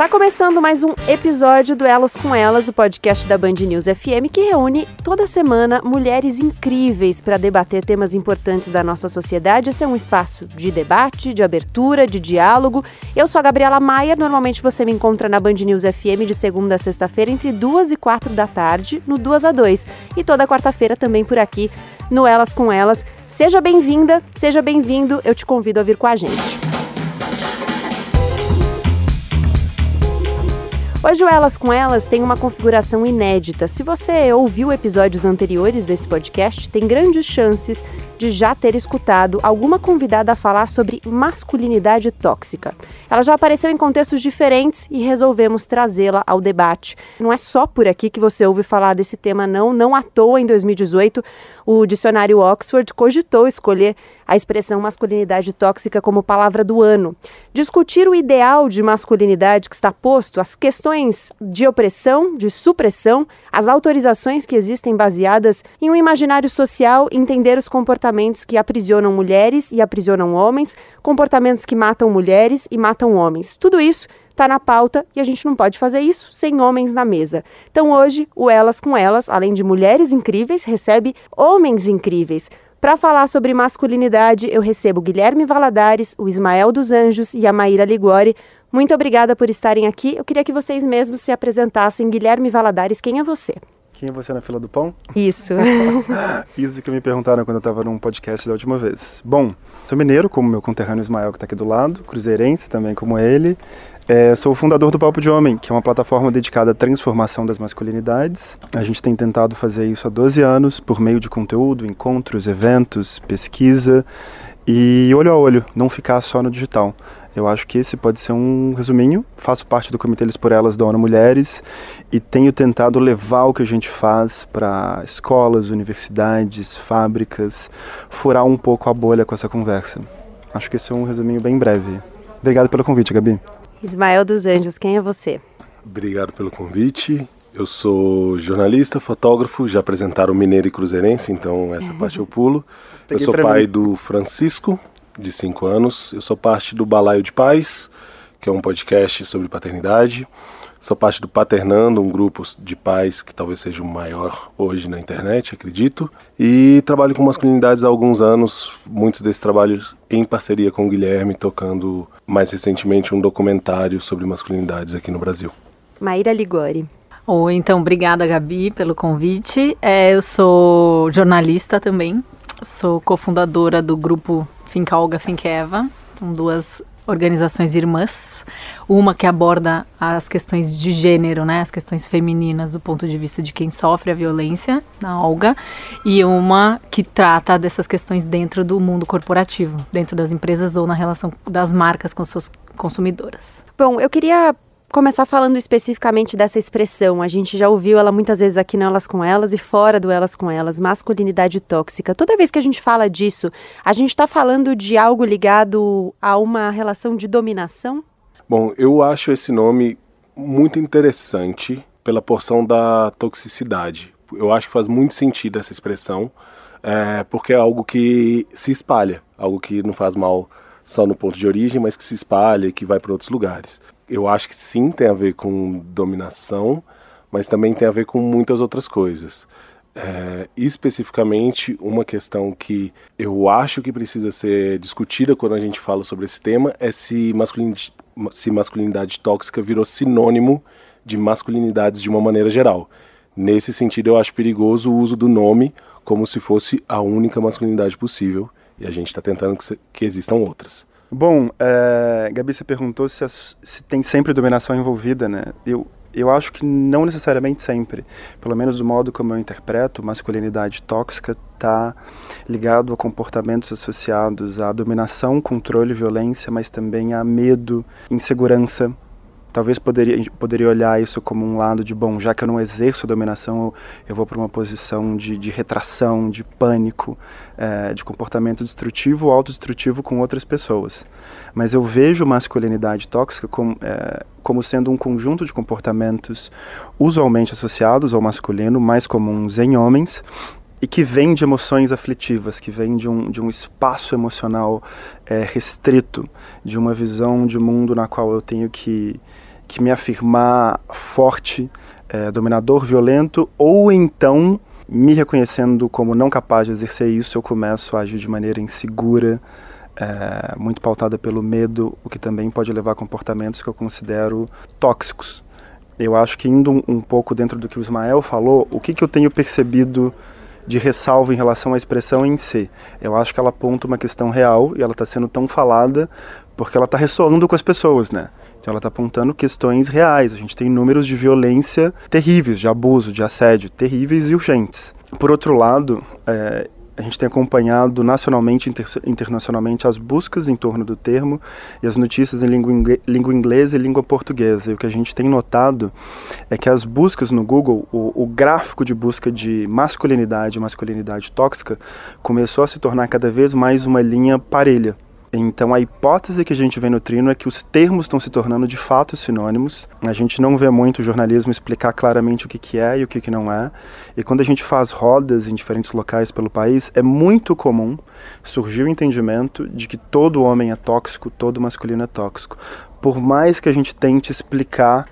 Tá começando mais um episódio do Elas com Elas, o podcast da Band News FM, que reúne toda semana mulheres incríveis para debater temas importantes da nossa sociedade. Esse é um espaço de debate, de abertura, de diálogo. Eu sou a Gabriela Maia, normalmente você me encontra na Band News FM de segunda a sexta-feira, entre duas e quatro da tarde, no 2 a 2. E toda quarta-feira também por aqui, no Elas com Elas. Seja bem-vinda, seja bem-vindo, eu te convido a vir com a gente. Hoje o Elas com Elas tem uma configuração inédita. Se você ouviu episódios anteriores desse podcast, tem grandes chances de já ter escutado alguma convidada falar sobre masculinidade tóxica. Ela já apareceu em contextos diferentes e resolvemos trazê-la ao debate. Não é só por aqui que você ouve falar desse tema, não. Não à toa, em 2018, o dicionário Oxford cogitou escolher a expressão masculinidade tóxica como palavra do ano. Discutir o ideal de masculinidade que está posto, as questões de opressão, de supressão, as autorizações que existem baseadas em um imaginário social, entender os comportamentos que aprisionam mulheres e aprisionam homens, comportamentos que matam mulheres e matam homens. Tudo isso está na pauta e a gente não pode fazer isso sem homens na mesa. Então hoje, o Elas com Elas, além de mulheres incríveis, recebe homens incríveis. Para falar sobre masculinidade, eu recebo Guilherme Valadares, o Ismael dos Anjos e a Maíra Ligori. Muito obrigada por estarem aqui. Eu queria que vocês mesmos se apresentassem. Guilherme Valadares, quem é você? Quem é você na fila do pão? Isso. Isso que me perguntaram quando eu estava num podcast da última vez. Bom, sou mineiro, como meu conterrâneo Ismael, que está aqui do lado, cruzeirense também, como ele. É, sou o fundador do Papo de Homem, que é uma plataforma dedicada à transformação das masculinidades. A gente tem tentado fazer isso há 12 anos, por meio de conteúdo, encontros, eventos, pesquisa e olho a olho, não ficar só no digital. Eu acho que esse pode ser um resuminho. Faço parte do Comitê Eles por Elas da ONU Mulheres e tenho tentado levar o que a gente faz para escolas, universidades, fábricas, furar um pouco a bolha com essa conversa. Acho que esse é um resuminho bem breve. Obrigado pelo convite, Gabi. Ismael dos Anjos, quem é você? Obrigado pelo convite. Eu sou jornalista, fotógrafo, já apresentaram Mineiro e Cruzeirense, então essa parte eu pulo. eu sou pai mim. do Francisco, de 5 anos. Eu sou parte do Balaio de Pais, que é um podcast sobre paternidade. Sou parte do Paternando, um grupo de pais que talvez seja o maior hoje na internet, acredito. E trabalho com masculinidades há alguns anos, muitos desses trabalhos em parceria com o Guilherme, tocando mais recentemente um documentário sobre masculinidades aqui no Brasil. Maíra Ligori. Oi, então, obrigada, Gabi, pelo convite. É, eu sou jornalista também, sou cofundadora do grupo Finca Olga Finqueva, com duas organizações irmãs, uma que aborda as questões de gênero, né, as questões femininas do ponto de vista de quem sofre a violência, na Olga, e uma que trata dessas questões dentro do mundo corporativo, dentro das empresas ou na relação das marcas com suas consumidoras. Bom, eu queria começar falando especificamente dessa expressão. A gente já ouviu ela muitas vezes aqui no Elas com Elas e fora do Elas com Elas, masculinidade tóxica. Toda vez que a gente fala disso, a gente está falando de algo ligado a uma relação de dominação? Bom, eu acho esse nome muito interessante pela porção da toxicidade. Eu acho que faz muito sentido essa expressão, é, porque é algo que se espalha, algo que não faz mal só no ponto de origem, mas que se espalha e que vai para outros lugares eu acho que sim tem a ver com dominação, mas também tem a ver com muitas outras coisas. É, especificamente, uma questão que eu acho que precisa ser discutida quando a gente fala sobre esse tema é se masculinidade, se masculinidade tóxica virou sinônimo de masculinidades de uma maneira geral. Nesse sentido, eu acho perigoso o uso do nome como se fosse a única masculinidade possível e a gente está tentando que, que existam outras. Bom, é, Gabi, você perguntou se, se, tem sempre dominação envolvida, né? Eu, eu acho que não necessariamente sempre. Pelo menos do modo como eu interpreto, masculinidade tóxica está ligado a comportamentos associados à dominação, controle, violência, mas também a medo, insegurança, talvez poderia, poderia olhar isso como um lado de, bom, já que eu não exerço dominação, eu, eu vou para uma posição de, de retração, de pânico, é, de comportamento destrutivo ou autodestrutivo com outras pessoas. Mas eu vejo masculinidade tóxica como, é, como sendo um conjunto de comportamentos usualmente associados ao masculino, mais comuns em homens, e que vem de emoções aflitivas, que vem de um, de um espaço emocional é, restrito, de uma visão de mundo na qual eu tenho que que me afirmar forte, é, dominador, violento, ou então me reconhecendo como não capaz de exercer isso, eu começo a agir de maneira insegura, é, muito pautada pelo medo, o que também pode levar a comportamentos que eu considero tóxicos. Eu acho que indo um, pouco dentro do que o Ismael falou, o que, que eu tenho percebido de ressalva em relação à expressão em si. Eu acho que ela aponta uma questão real e ela está sendo tão falada porque ela está ressoando com as pessoas, né? Então ela está apontando questões reais. A gente tem números de violência terríveis, de abuso, de assédio, terríveis e urgentes. Por outro lado, é, a gente tem acompanhado nacionalmente e inter internacionalmente as buscas em torno do termo e as notícias em língua, língua, inglesa e língua portuguesa. E o que a gente tem notado é que as buscas no Google, o, o gráfico de busca de masculinidade e masculinidade tóxica começou a se tornar cada vez mais uma linha parelha. Então a hipótese que a gente no Trino é que os termos estão se tornando de fato sinônimos. A gente não vê muito o jornalismo explicar claramente o que, que é e o que, que não é. E quando a gente faz rodas em diferentes locais pelo país, é muito comum surgir o entendimento de que todo homem é tóxico, todo masculino é tóxico. Por mais que a gente tente explicar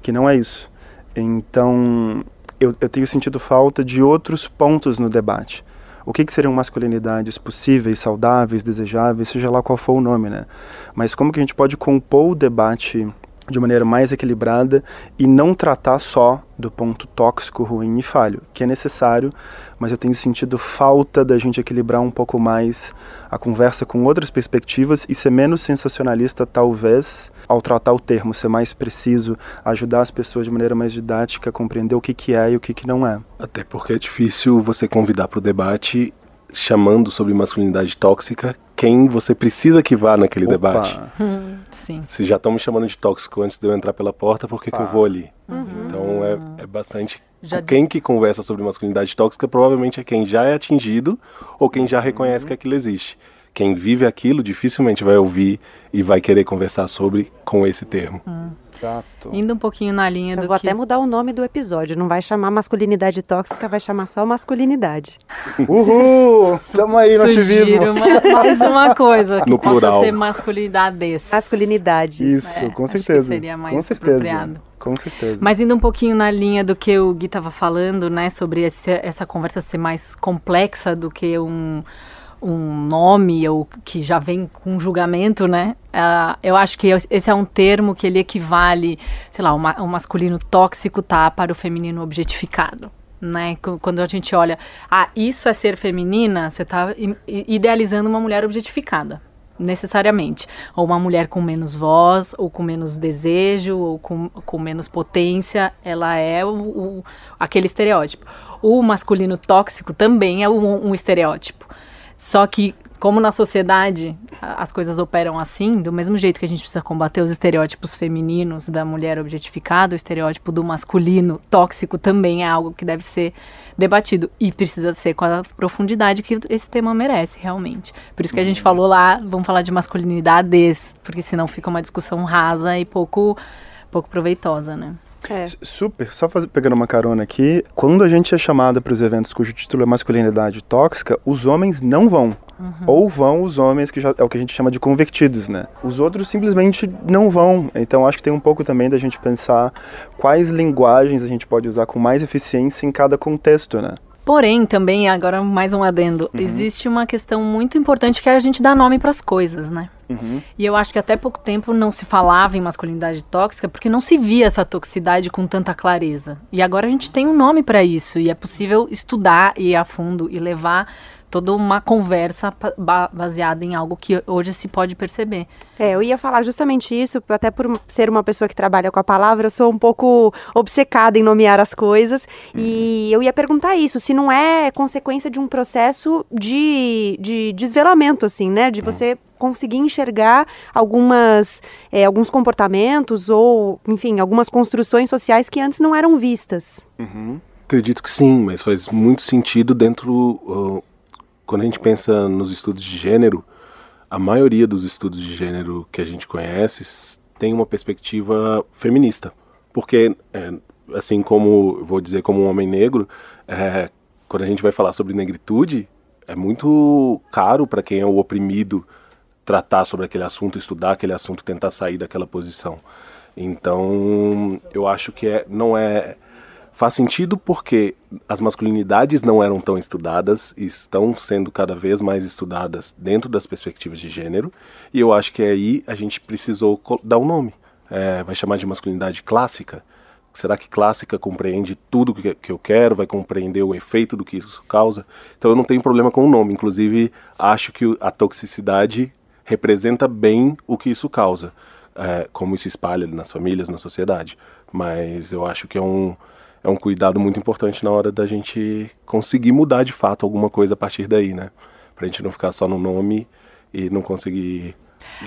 que não é isso. Então eu, eu tenho sentido falta de outros pontos no debate o que, que seriam masculinidades possíveis, saudáveis, desejáveis, seja lá qual for o nome, né? Mas como que a gente pode compor o debate de maneira mais equilibrada e não tratar só do ponto tóxico, ruim e falho, que é necessário, mas eu tenho sentido falta da gente equilibrar um pouco mais a conversa com outras perspectivas e ser menos sensacionalista, talvez, ao tratar o termo, ser mais preciso, ajudar as pessoas de maneira mais didática a compreender o que, que é e o que, que não é. Até porque é difícil você convidar para o debate chamando sobre masculinidade tóxica quem você precisa que vá naquele Opa. debate. Hum, sim. Se já estão me chamando de tóxico antes de eu entrar pela porta, por que, que eu vou ali? Uhum. Então é, é bastante. Já quem disse... que conversa sobre masculinidade tóxica provavelmente é quem já é atingido ou quem já reconhece uhum. que aquilo existe. Quem vive aquilo dificilmente vai ouvir e vai querer conversar sobre com esse termo. Hum. Exato. Indo um pouquinho na linha Eu do vou que... até mudar o nome do episódio. Não vai chamar masculinidade tóxica, vai chamar só masculinidade. Uhul! Estamos aí no ativismo. Uma, mais uma coisa que no possa plural. ser masculinidades. Masculinidades. Isso, é, com certeza. seria mais com certeza. apropriado. Com certeza. Mas indo um pouquinho na linha do que o Gui estava falando, né, sobre esse, essa conversa ser mais complexa do que um um nome ou que já vem com julgamento, né? Uh, eu acho que esse é um termo que ele equivale, sei lá, o, masculino tóxico tá para o feminino objetificado. Né? Quando a gente olha, ah, isso é ser feminina, você está idealizando uma mulher objetificada, necessariamente. Ou uma mulher com menos voz, ou com menos desejo, ou com, com menos potência, ela é o, o aquele estereótipo. O masculino tóxico também é um, um estereótipo. Só que, como na sociedade as coisas operam assim, do mesmo jeito que a gente precisa combater os estereótipos femininos da mulher objetificada, o estereótipo do masculino tóxico também é algo que deve ser debatido e precisa ser com a profundidade que esse tema merece, realmente. Por isso que a gente falou lá, vamos falar de masculinidades, porque senão fica uma discussão rasa e pouco, pouco proveitosa, né? É. Super. Só faz, pegando uma carona aqui, quando a gente é chamada para os eventos cujo título é masculinidade tóxica, os homens não vão. Uhum. Ou vão os homens que já é o que a gente chama de convertidos, né? Os outros simplesmente não vão. Então acho que tem um pouco também da gente pensar quais linguagens a gente pode usar com mais eficiência em cada contexto, né? Porém, também, agora mais um adendo, uhum. existe uma questão muito importante que é a gente dar nome para as coisas, né? Uhum. E eu acho que até pouco tempo não se falava em masculinidade tóxica porque não se via essa toxicidade com tanta clareza. E agora a gente tem um nome para isso e é possível estudar e ir a fundo e levar toda uma conversa baseada em algo que hoje se pode perceber. É, eu ia falar justamente isso, até por ser uma pessoa que trabalha com a palavra, eu sou um pouco obcecada em nomear as coisas, uhum. e eu ia perguntar isso, se não é consequência de um processo de, de desvelamento, assim, né, de você conseguir enxergar algumas, é, alguns comportamentos ou, enfim, algumas construções sociais que antes não eram vistas. Uhum. Acredito que sim, mas faz muito sentido dentro uh, quando a gente pensa nos estudos de gênero, a maioria dos estudos de gênero que a gente conhece tem uma perspectiva feminista. Porque, é, assim como, vou dizer, como um homem negro, é, quando a gente vai falar sobre negritude, é muito caro para quem é o oprimido tratar sobre aquele assunto, estudar aquele assunto, tentar sair daquela posição. Então, eu acho que é, não é faz sentido porque as masculinidades não eram tão estudadas e estão sendo cada vez mais estudadas dentro das perspectivas de gênero, e eu acho que aí a gente precisou dar um nome. É, vai chamar de masculinidade clássica? Será que clássica compreende tudo que, eu quero, vai compreender o efeito do que isso causa? Então eu não tenho problema com o nome, inclusive acho que a toxicidade representa bem o que isso causa, é, como isso espalha nas famílias, na sociedade. Mas eu acho que é um, é um cuidado muito importante na hora da gente conseguir mudar de fato alguma coisa a partir daí, né? Pra gente não ficar só no nome e não conseguir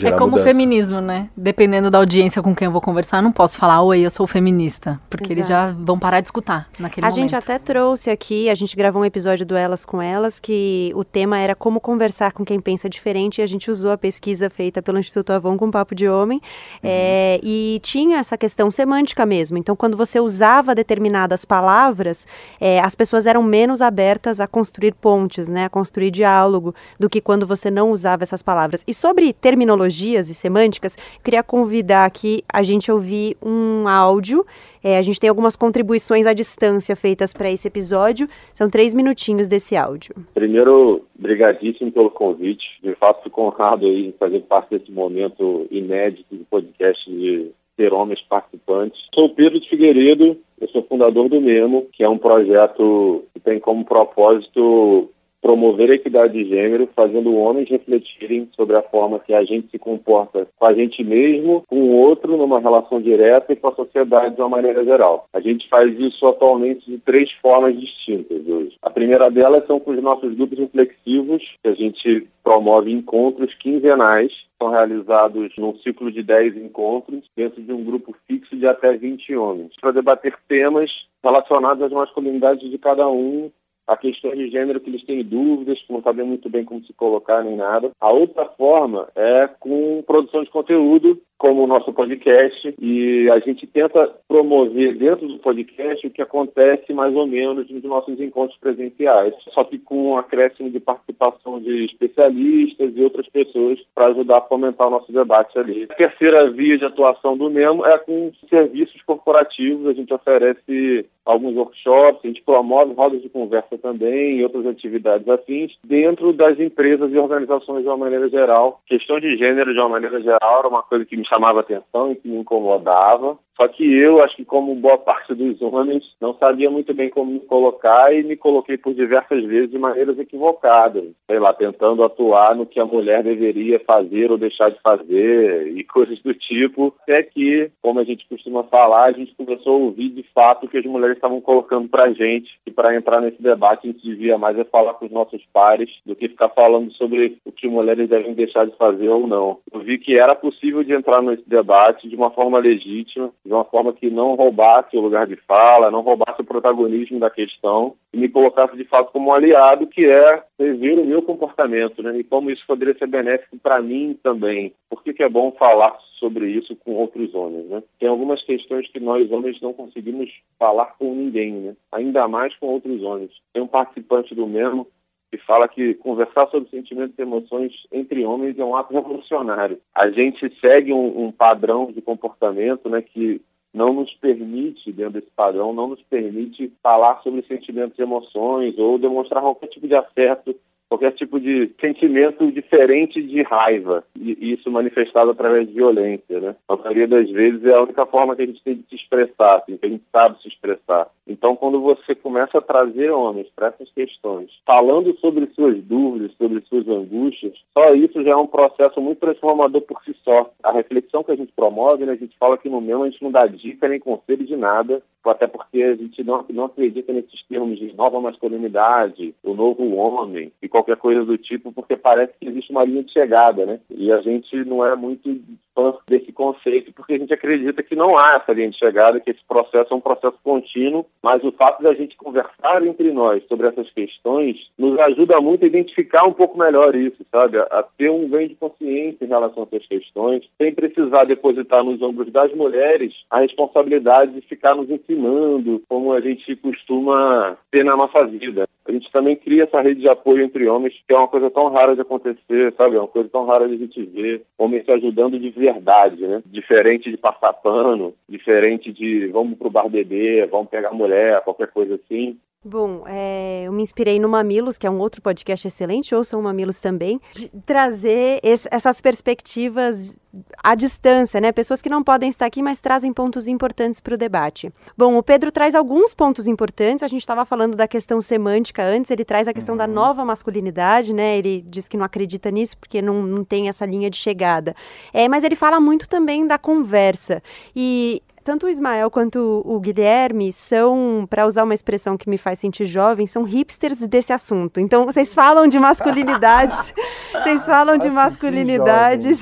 é como mudança. o feminismo, né? Dependendo da audiência com quem eu vou conversar, não posso falar, oi, eu sou feminista. Porque Exato. eles já vão parar de escutar naquele a momento. A gente até trouxe aqui, a gente gravou um episódio do Elas com Elas, que o tema era como conversar com quem pensa diferente, e a gente usou a pesquisa feita pelo Instituto Avon com Papo de Homem, uhum. é, e tinha essa questão semântica mesmo. Então, quando você usava determinadas palavras, é, as pessoas eram menos abertas a construir pontes, né? A construir diálogo, do que quando você não usava essas palavras. E sobre terminologias e semânticas, queria convidar aqui a gente ouvir um áudio. É, a gente tem algumas contribuições à distância feitas para esse episódio. São três minutinhos desse áudio. Primeiro, brigadíssimo pelo convite. De fato, fico honrado em fazer parte desse momento inédito do podcast de ter homens participantes. Sou Pedro de Figueiredo, eu sou fundador do Memo, que é um projeto que tem como propósito promover a equidade de gênero, fazendo homens refletirem sobre a forma que a gente se comporta com a gente mesmo, com o outro, numa relação direta e com a sociedade de uma maneira geral. A gente faz isso atualmente de três formas distintas hoje. A primeira delas são com os nossos grupos reflexivos, que a gente promove encontros quinzenais são realizados num ciclo de 10 encontros dentro de um grupo fixo de até 20 homens, para debater temas relacionados às masculinidades de cada um a questão de gênero que eles têm dúvidas, que não sabem muito bem como se colocar nem nada. A outra forma é com produção de conteúdo, como o nosso podcast, e a gente tenta promover dentro do podcast o que acontece mais ou menos nos nossos encontros presenciais, só que com um acréscimo de participação de especialistas e outras pessoas para ajudar a fomentar o nosso debate ali. A terceira via de atuação do MEMO é com serviços corporativos, a gente oferece alguns workshops, a gente promove rodas de conversa também e outras atividades afins dentro das empresas e organizações de uma maneira geral. Questão de gênero de uma maneira geral era uma coisa que me chamava atenção e que me incomodava. Só que eu, acho que como boa parte dos homens, não sabia muito bem como me colocar e me coloquei por diversas vezes de maneiras equivocadas. Sei lá, tentando atuar no que a mulher deveria fazer ou deixar de fazer e coisas do tipo. Até que, como a gente costuma falar, a gente começou a ouvir de fato o que as mulheres estavam colocando pra gente. E para entrar nesse debate, a gente devia mais é falar com os nossos pares do que ficar falando sobre o que mulheres devem deixar de fazer ou não. Eu vi que era possível de entrar nesse debate de uma forma legítima de uma forma que não roubasse o lugar de fala, não roubasse o protagonismo da questão e me colocasse de fato como um aliado, que é rever o meu comportamento, né? E como isso poderia ser benéfico para mim também. Por que, que é bom falar sobre isso com outros homens, né? Tem algumas questões que nós homens não conseguimos falar com ninguém, né? Ainda mais com outros homens. Tem um participante do mesmo que fala que conversar sobre sentimentos e emoções entre homens é um ato revolucionário. A gente segue um, um padrão de comportamento né, que não nos permite, dentro desse padrão, não nos permite falar sobre sentimentos e emoções ou demonstrar qualquer tipo de afeto qualquer tipo de sentimento diferente de raiva, e isso manifestado através de violência, né? A maioria das vezes é a única forma que a gente tem de se expressar, assim, que a gente sabe se expressar. Então, quando você começa a trazer homens para essas questões, falando sobre suas dúvidas, sobre suas angústias, só isso já é um processo muito transformador por si só. A reflexão que a gente promove, né, a gente fala que no mesmo a gente não dá dica nem conselho de nada, até porque a gente não, não acredita nesses termos de nova masculinidade, o novo homem e qualquer coisa do tipo, porque parece que existe uma linha de chegada, né? E a gente não é muito fã desse conceito, porque a gente acredita que não há essa linha de chegada, que esse processo é um processo contínuo, mas o fato da gente conversar entre nós sobre essas questões nos ajuda muito a identificar um pouco melhor isso, sabe? A ter um ganho de consciência em relação a essas questões, sem precisar depositar nos ombros das mulheres a responsabilidade de ficar nos ensinando como a gente costuma ter na nossa vida. A gente também cria essa rede de apoio entre homens, que é uma coisa tão rara de acontecer, sabe? É uma coisa tão rara de a gente ver homens se ajudando de verdade, né? Diferente de passar pano, diferente de vamos pro bar beber, vamos pegar mulher, qualquer coisa assim. Bom, é, eu me inspirei no Mamilos, que é um outro podcast excelente, ouçam o Mamilos também, de trazer esse, essas perspectivas à distância, né? Pessoas que não podem estar aqui, mas trazem pontos importantes para o debate. Bom, o Pedro traz alguns pontos importantes. A gente estava falando da questão semântica antes, ele traz a questão uhum. da nova masculinidade, né? Ele diz que não acredita nisso porque não, não tem essa linha de chegada. É, mas ele fala muito também da conversa. E tanto o Ismael quanto o Guilherme são, para usar uma expressão que me faz sentir jovem, são hipsters desse assunto. Então, vocês falam de masculinidades, vocês falam de masculinidades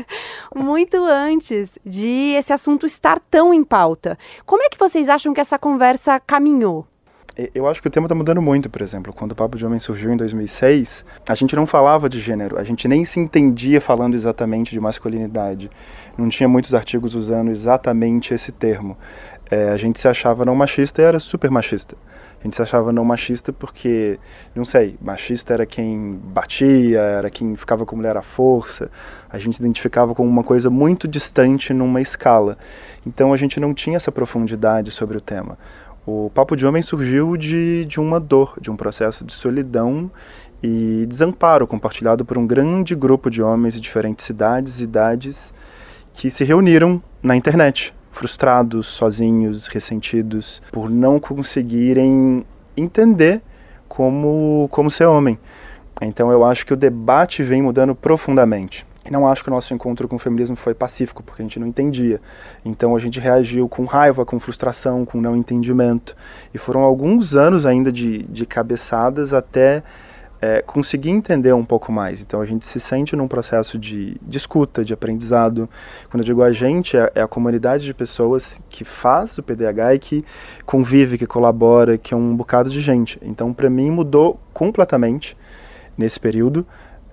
muito antes de esse assunto estar tão em pauta. Como é que vocês acham que essa conversa caminhou? Eu acho que o tema está mudando muito, por exemplo. Quando o Papo de Homem surgiu em 2006, a gente não falava de gênero, a gente nem se entendia falando exatamente de masculinidade. Não tinha muitos artigos usando exatamente esse termo. É, a gente se achava não machista e era super machista. A gente se achava não machista porque, não sei, machista era quem batia, era quem ficava com mulher à força. A gente se identificava com uma coisa muito distante numa escala. Então a gente não tinha essa profundidade sobre o tema. O Papo de Homem surgiu de, de uma dor, de um processo de solidão e desamparo compartilhado por um grande grupo de homens de diferentes cidades e idades que se reuniram na internet, frustrados, sozinhos, ressentidos, por não conseguirem entender como, como ser homem. Então eu acho que o debate vem mudando profundamente. Não acho que o nosso encontro com o feminismo foi pacífico, porque a gente não entendia. Então a gente reagiu com raiva, com frustração, com não entendimento. E foram alguns anos ainda de, de cabeçadas até é, conseguir entender um pouco mais. Então a gente se sente num processo de, de escuta, de aprendizado. Quando eu digo a gente, é, é a comunidade de pessoas que faz o PDH e que convive, que colabora, que é um bocado de gente. Então para mim mudou completamente nesse período.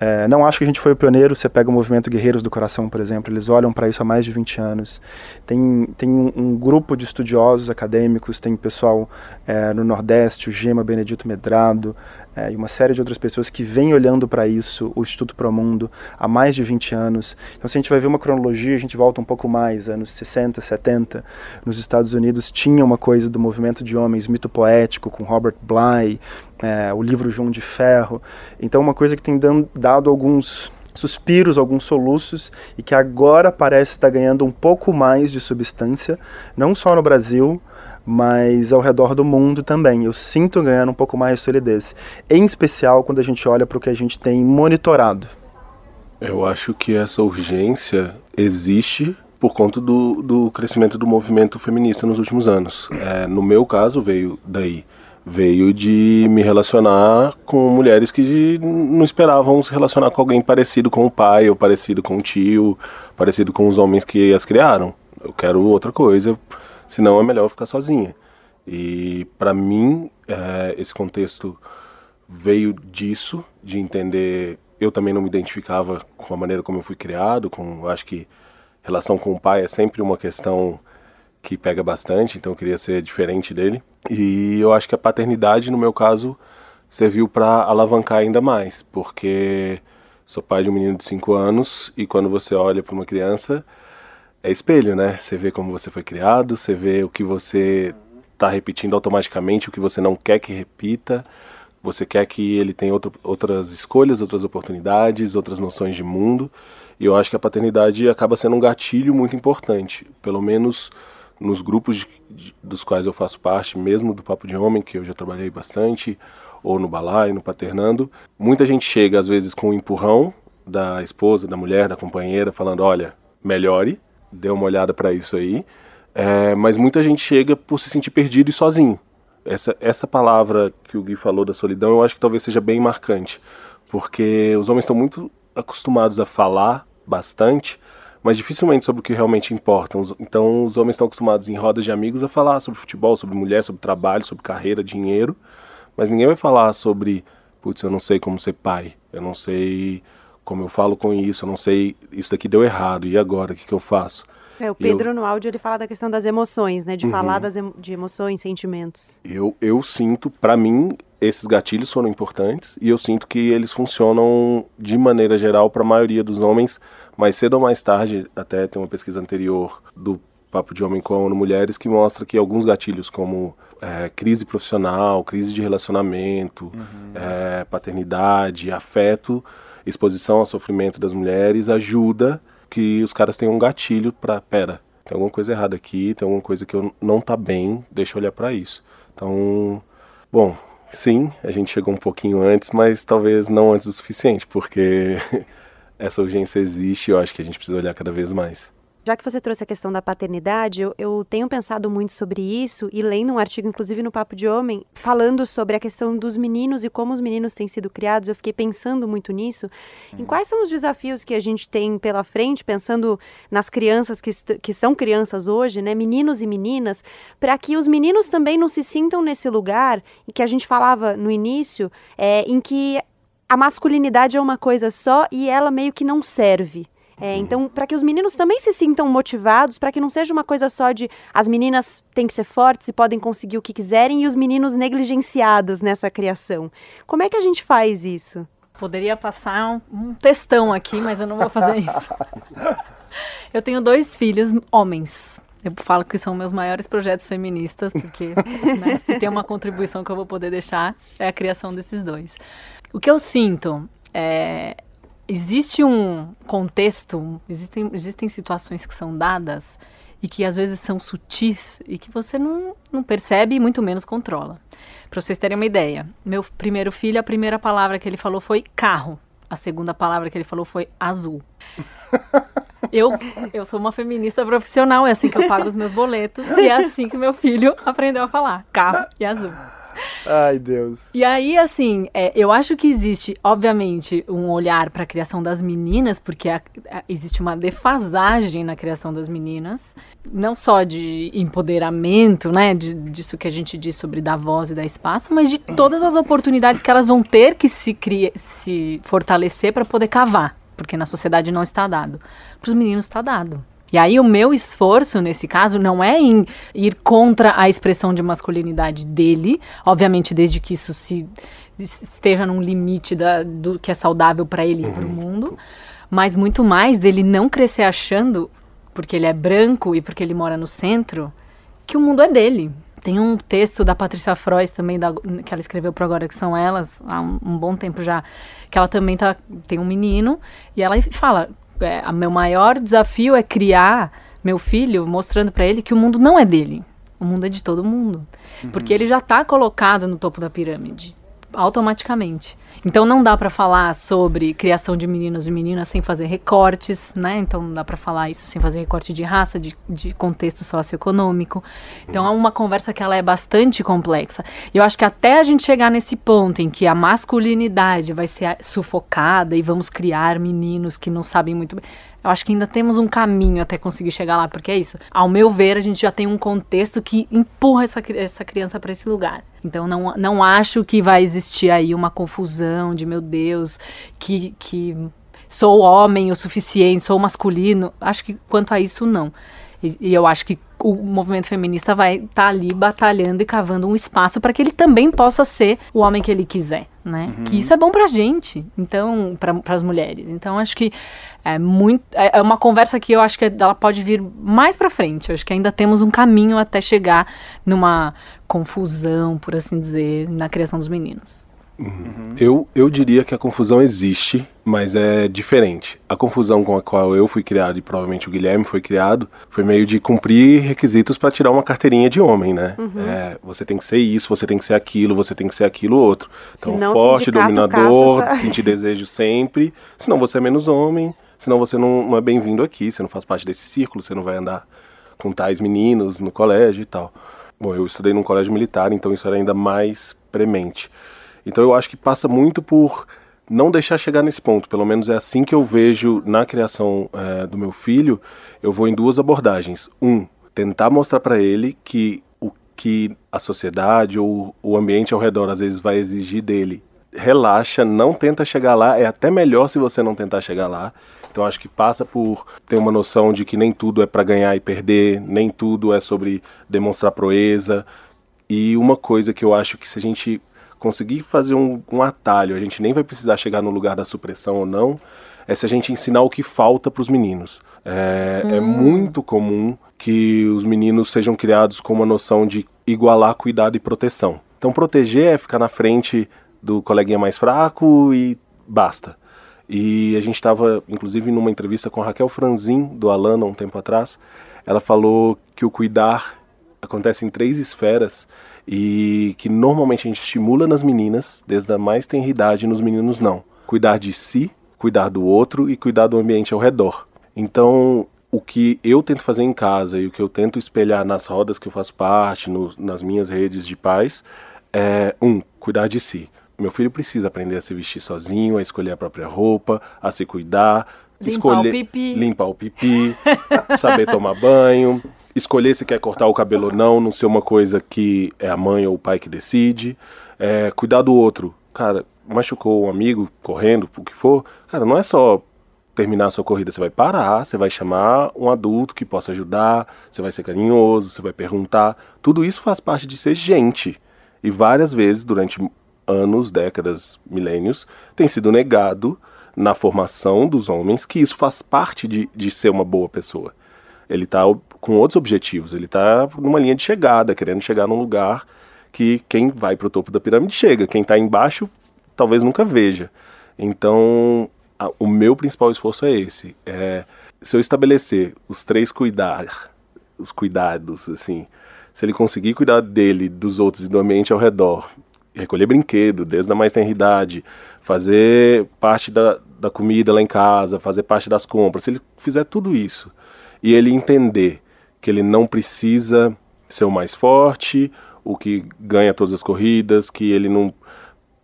É, não acho que a gente foi o pioneiro. Você pega o movimento Guerreiros do Coração, por exemplo, eles olham para isso há mais de 20 anos. Tem, tem um, um grupo de estudiosos acadêmicos, tem pessoal é, no Nordeste, o Gema Benedito Medrado, é, e uma série de outras pessoas que vêm olhando para isso, o Instituto Promundo, há mais de 20 anos. Então, se a gente vai ver uma cronologia, a gente volta um pouco mais, anos 60, 70, nos Estados Unidos tinha uma coisa do movimento de homens, mito poético, com Robert Bly, é, o livro João de Ferro. Então, uma coisa que tem dado alguns suspiros, alguns soluços e que agora parece estar ganhando um pouco mais de substância, não só no Brasil, mas ao redor do mundo também. Eu sinto ganhando um pouco mais de solidez, em especial quando a gente olha para o que a gente tem monitorado. Eu acho que essa urgência existe por conta do, do crescimento do movimento feminista nos últimos anos. É, no meu caso, veio daí. Veio de me relacionar com mulheres que não esperavam se relacionar com alguém parecido com o pai, ou parecido com o tio, parecido com os homens que as criaram. Eu quero outra coisa, senão é melhor ficar sozinha. E para mim, é, esse contexto veio disso, de entender. Eu também não me identificava com a maneira como eu fui criado, com, acho que relação com o pai é sempre uma questão que pega bastante, então eu queria ser diferente dele. E eu acho que a paternidade, no meu caso, serviu para alavancar ainda mais, porque sou pai de um menino de 5 anos e quando você olha para uma criança, é espelho, né? Você vê como você foi criado, você vê o que você está repetindo automaticamente, o que você não quer que repita. Você quer que ele tenha outro, outras escolhas, outras oportunidades, outras noções de mundo. E eu acho que a paternidade acaba sendo um gatilho muito importante, pelo menos nos grupos de, de, dos quais eu faço parte, mesmo do Papo de Homem, que eu já trabalhei bastante, ou no Balai, no Paternando. Muita gente chega, às vezes, com um empurrão da esposa, da mulher, da companheira, falando: olha, melhore dê uma olhada para isso aí. É, mas muita gente chega por se sentir perdido e sozinho. Essa, essa palavra que o Gui falou da solidão, eu acho que talvez seja bem marcante, porque os homens estão muito acostumados a falar bastante, mas dificilmente sobre o que realmente importa. Então, os homens estão acostumados em rodas de amigos a falar sobre futebol, sobre mulher, sobre trabalho, sobre carreira, dinheiro, mas ninguém vai falar sobre, putz, eu não sei como ser pai, eu não sei como eu falo com isso, eu não sei, isso daqui deu errado, e agora, o que, que eu faço? É, o Pedro eu... no áudio ele fala da questão das emoções, né? De uhum. falar das de emoções, sentimentos. Eu, eu sinto, para mim, esses gatilhos foram importantes e eu sinto que eles funcionam de maneira geral para a maioria dos homens, mais cedo ou mais tarde, até tem uma pesquisa anterior do Papo de Homem com a ONU Mulheres que mostra que alguns gatilhos como é, crise profissional, crise de relacionamento, uhum. é, paternidade, afeto, exposição ao sofrimento das mulheres ajuda que os caras tenham um gatilho para, pera, tem alguma coisa errada aqui, tem alguma coisa que eu não tá bem, deixa eu olhar para isso. Então, bom, sim, a gente chegou um pouquinho antes, mas talvez não antes o suficiente, porque essa urgência existe e eu acho que a gente precisa olhar cada vez mais. Já que você trouxe a questão da paternidade, eu, eu, tenho pensado muito sobre isso e lendo um artigo, inclusive no Papo de Homem, falando sobre a questão dos meninos e como os meninos têm sido criados. Eu fiquei pensando muito nisso. Em quais são os desafios que a gente tem pela frente, pensando nas crianças que, que são crianças hoje, né, meninos e meninas, para que os meninos também não se sintam nesse lugar em que a gente falava no início, é, em que a masculinidade é uma coisa só e ela meio que não serve. É, então, para que os meninos também se sintam motivados, para que não seja uma coisa só de as meninas têm que ser fortes e podem conseguir o que quiserem e os meninos negligenciados nessa criação. Como é que a gente faz isso? Poderia passar um, um textão aqui, mas eu não vou fazer isso. eu tenho dois filhos homens. Eu falo que são meus maiores projetos feministas, porque né, se tem uma contribuição que eu vou poder deixar, é a criação desses dois. O que eu sinto é, existe um contexto, existem, existem situações que são dadas e que às vezes são sutis e que você não, não percebe e muito menos controla. Para vocês terem uma ideia, meu primeiro filho, a primeira palavra que ele falou foi carro. A segunda palavra que ele falou foi azul. Eu, eu sou uma feminista profissional, é assim que eu pago os meus boletos e é assim que meu filho aprendeu a falar: carro e azul. Ai, Deus. E aí, assim, é, eu acho que existe, obviamente, um olhar para a criação das meninas, porque a, a, existe uma defasagem na criação das meninas, não só de empoderamento, né, de, disso que a gente diz sobre dar voz e dar espaço, mas de todas as oportunidades que elas vão ter que se, cria, se fortalecer para poder cavar, porque na sociedade não está dado. Para os meninos está dado. E aí o meu esforço nesse caso não é em ir contra a expressão de masculinidade dele, obviamente desde que isso se esteja num limite da, do que é saudável para ele e para o uhum. mundo, mas muito mais dele não crescer achando, porque ele é branco e porque ele mora no centro, que o mundo é dele. Tem um texto da Patrícia Frois também, da, que ela escreveu para Agora Que São Elas, há um, um, bom tempo já, que ela também tá, tem um menino, e ela fala, é, a meu maior desafio é criar meu filho mostrando para ele que o mundo não é dele. O mundo é de todo mundo. Uhum. Porque ele já está colocado no topo da pirâmide automaticamente. Então não dá para falar sobre criação de meninos e meninas sem fazer recortes, né? Então não dá para falar isso sem fazer recorte de raça, de, de contexto socioeconômico. Então é uma conversa que ela é bastante complexa. E eu acho que até a gente chegar nesse ponto em que a masculinidade vai ser sufocada e vamos criar meninos que não sabem muito bem, eu acho que ainda temos um caminho até conseguir chegar lá, porque é isso. Ao meu ver, a gente já tem um contexto que empurra essa, essa criança para esse lugar. Então, não, não acho que vai existir aí uma confusão de, meu Deus, que, que sou homem o suficiente, sou masculino. Acho que quanto a isso, não. E, e eu acho que o movimento feminista vai estar tá ali batalhando e cavando um espaço para que ele também possa ser o homem que ele quiser, né? Uhum. Que isso é bom para a gente, então para as mulheres. Então acho que é muito é, é uma conversa que eu acho que ela pode vir mais para frente. Eu acho que ainda temos um caminho até chegar numa confusão, por assim dizer, na criação dos meninos. Uhum. Eu, eu diria que a confusão existe, mas é diferente. A confusão com a qual eu fui criado e provavelmente o Guilherme foi criado foi meio de cumprir requisitos para tirar uma carteirinha de homem, né? Uhum. É, você tem que ser isso, você tem que ser aquilo, você tem que ser aquilo outro. Então, senão, forte, dominador, caça, sentir desejo sempre, senão você é menos homem, senão você não, não é bem-vindo aqui, você não faz parte desse círculo, você não vai andar com tais meninos no colégio e tal. Bom, eu estudei num colégio militar, então isso era ainda mais premente. Então eu acho que passa muito por não deixar chegar nesse ponto. Pelo menos é assim que eu vejo na criação é, do meu filho. Eu vou em duas abordagens. Um, tentar mostrar para ele que o que a sociedade ou o ambiente ao redor às vezes vai exigir dele. Relaxa, não tenta chegar lá. É até melhor se você não tentar chegar lá. Então acho que passa por ter uma noção de que nem tudo é para ganhar e perder, nem tudo é sobre demonstrar proeza. E uma coisa que eu acho que se a gente conseguir fazer um, um atalho, a gente nem vai precisar chegar no lugar da supressão ou não, é se a gente ensinar o que falta para os meninos. É, é, Hum. muito comum que os meninos sejam criados com uma noção de igualar cuidado e proteção. Então, proteger é ficar na frente do coleguinha mais fraco e basta. E a gente estava, inclusive, numa entrevista com a Raquel Franzin, do Alana, um tempo atrás. Ela falou que o cuidar acontece em três esferas e que normalmente a gente estimula nas meninas, desde a mais tenra idade, nos meninos não. Cuidar de si, cuidar do outro e cuidar do ambiente ao redor. Então, o que eu tento fazer em casa e o que eu tento espelhar nas rodas que eu faço parte, no- nas minhas redes de pais, é, um, cuidar de si. Meu filho precisa aprender a se vestir sozinho, a escolher a própria roupa, a se cuidar, Limpar escolher o pipi. limpar o pipi, saber tomar banho, escolher se quer cortar o cabelo ou não, não ser uma coisa que é a mãe ou o pai que decide, é, cuidar do outro. Cara, machucou um amigo correndo, o que for, cara, não é só terminar a sua corrida, você vai parar, você vai chamar um adulto que possa ajudar, você vai ser carinhoso, você vai perguntar. Tudo isso faz parte de ser gente. E várias vezes, durante anos, décadas, milênios, tem sido negado na formação dos homens que isso faz parte de, de ser uma boa pessoa. Ele está com outros objetivos, ele está numa linha de chegada, querendo chegar num lugar que quem vai para o topo da pirâmide chega, quem está embaixo talvez nunca veja. Então, a- o meu principal esforço é esse. É, se eu estabelecer os três cuidar, os cuidados, assim, se ele conseguir cuidar dele, dos outros e do ambiente ao redor, recolher brinquedo desde a mais tenra idade, fazer parte da, da comida lá em casa, fazer parte das compras, se ele fizer tudo isso e ele entender que ele não precisa ser o mais forte, o que ganha todas as corridas, que ele não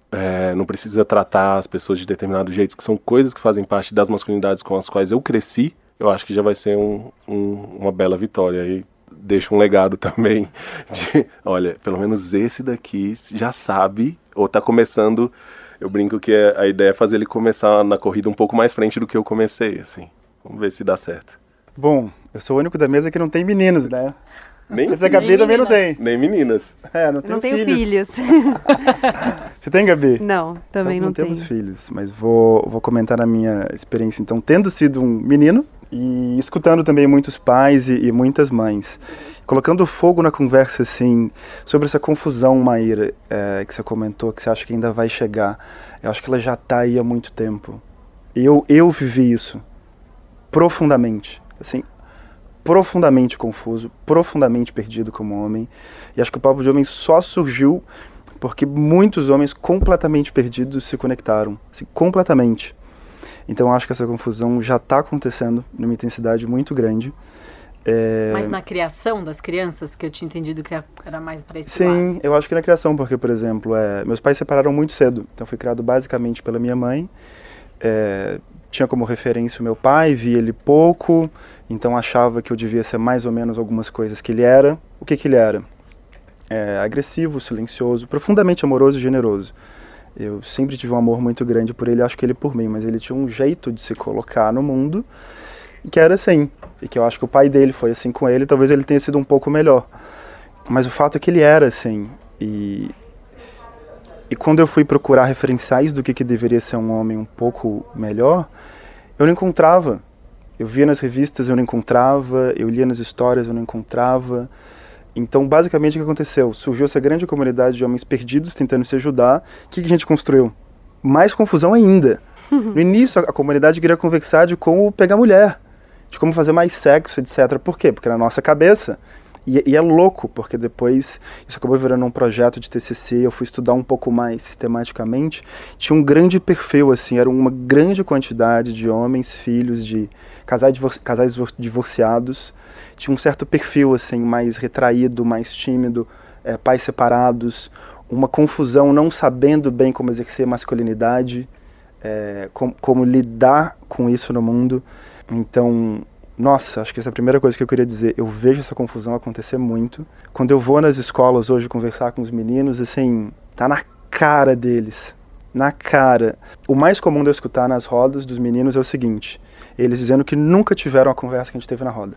é, não precisa tratar as pessoas de determinado jeito, que são coisas que fazem parte das masculinidades com as quais eu cresci, eu acho que já vai ser um, um- uma bela vitória. E deixa um legado também de, olha, pelo menos esse daqui já sabe, ou tá começando, eu brinco que é- a ideia é fazer ele começar na corrida um pouco mais frente do que eu comecei, assim. Vamos ver se dá certo. Bom, eu sou o único da mesa que não tem meninos, né? Nem, Mas a Gabi Nem também não tem. nem meninas. É, não não tenho filhos. filhos. Você tem, Gabi? não, também Então, não, tenho. temos filhos, mas vou, vou comentar a minha experiência. Então, tendo sido um menino e escutando também muitos pais e, e muitas mães, colocando fogo na conversa, assim, sobre essa confusão, Maíra, é, que você comentou, que você acha que ainda vai chegar. Eu acho que ela já está aí há muito tempo. Eu, eu vivi isso profundamente, assim, profundamente confuso, profundamente perdido como homem. E acho que o Papo de Homem só surgiu porque muitos homens completamente perdidos se conectaram, assim, completamente. Então acho que essa confusão já está acontecendo numa intensidade muito grande. É, Mas na criação das crianças, que eu tinha entendido que era mais para esse lado. Sim, eu acho que na criação, porque, por exemplo, é, meus pais se separaram muito cedo. Então, eu fui criado basicamente pela minha mãe. É, tinha como referência o meu pai, via ele pouco, então achava que eu devia ser mais ou menos algumas coisas que ele era. O que, que ele era? É, agressivo, silencioso, profundamente amoroso e generoso. Eu sempre tive um amor muito grande por ele, acho que ele por mim, mas ele tinha um jeito de se colocar no mundo que era assim. E que eu acho que o pai dele foi assim com ele, talvez ele tenha sido um pouco melhor. Mas o fato é que ele era assim. E, e quando eu fui procurar referenciais do que, que deveria ser um homem um pouco melhor, eu não encontrava. Eu via nas revistas, eu não encontrava. Eu lia nas histórias, eu não encontrava. Então, basicamente, o que aconteceu? Surgiu essa grande comunidade de homens perdidos tentando se ajudar. O que, que a gente construiu? Mais confusão ainda. No início, a, a comunidade queria conversar de como pegar mulher, de como fazer mais sexo, etc. Por quê? Porque na nossa cabeça, e, e é louco, porque depois isso acabou virando um projeto de TCC, eu fui estudar um pouco mais sistematicamente, tinha um grande perfil, assim, era uma grande quantidade de homens, filhos de casais, divor casais divor- divorciados, tinha um certo perfil, assim, mais retraído, mais tímido, é, pais separados, uma confusão, não sabendo bem como exercer masculinidade, é, com, como lidar com isso no mundo. Então, nossa, acho que essa é a primeira coisa que eu queria dizer. Eu vejo essa confusão acontecer muito. Quando eu vou nas escolas hoje conversar com os meninos, assim, tá na cara deles. Na cara. O mais comum de eu escutar nas rodas dos meninos é o seguinte: eles dizendo que nunca tiveram a conversa que a gente teve na roda.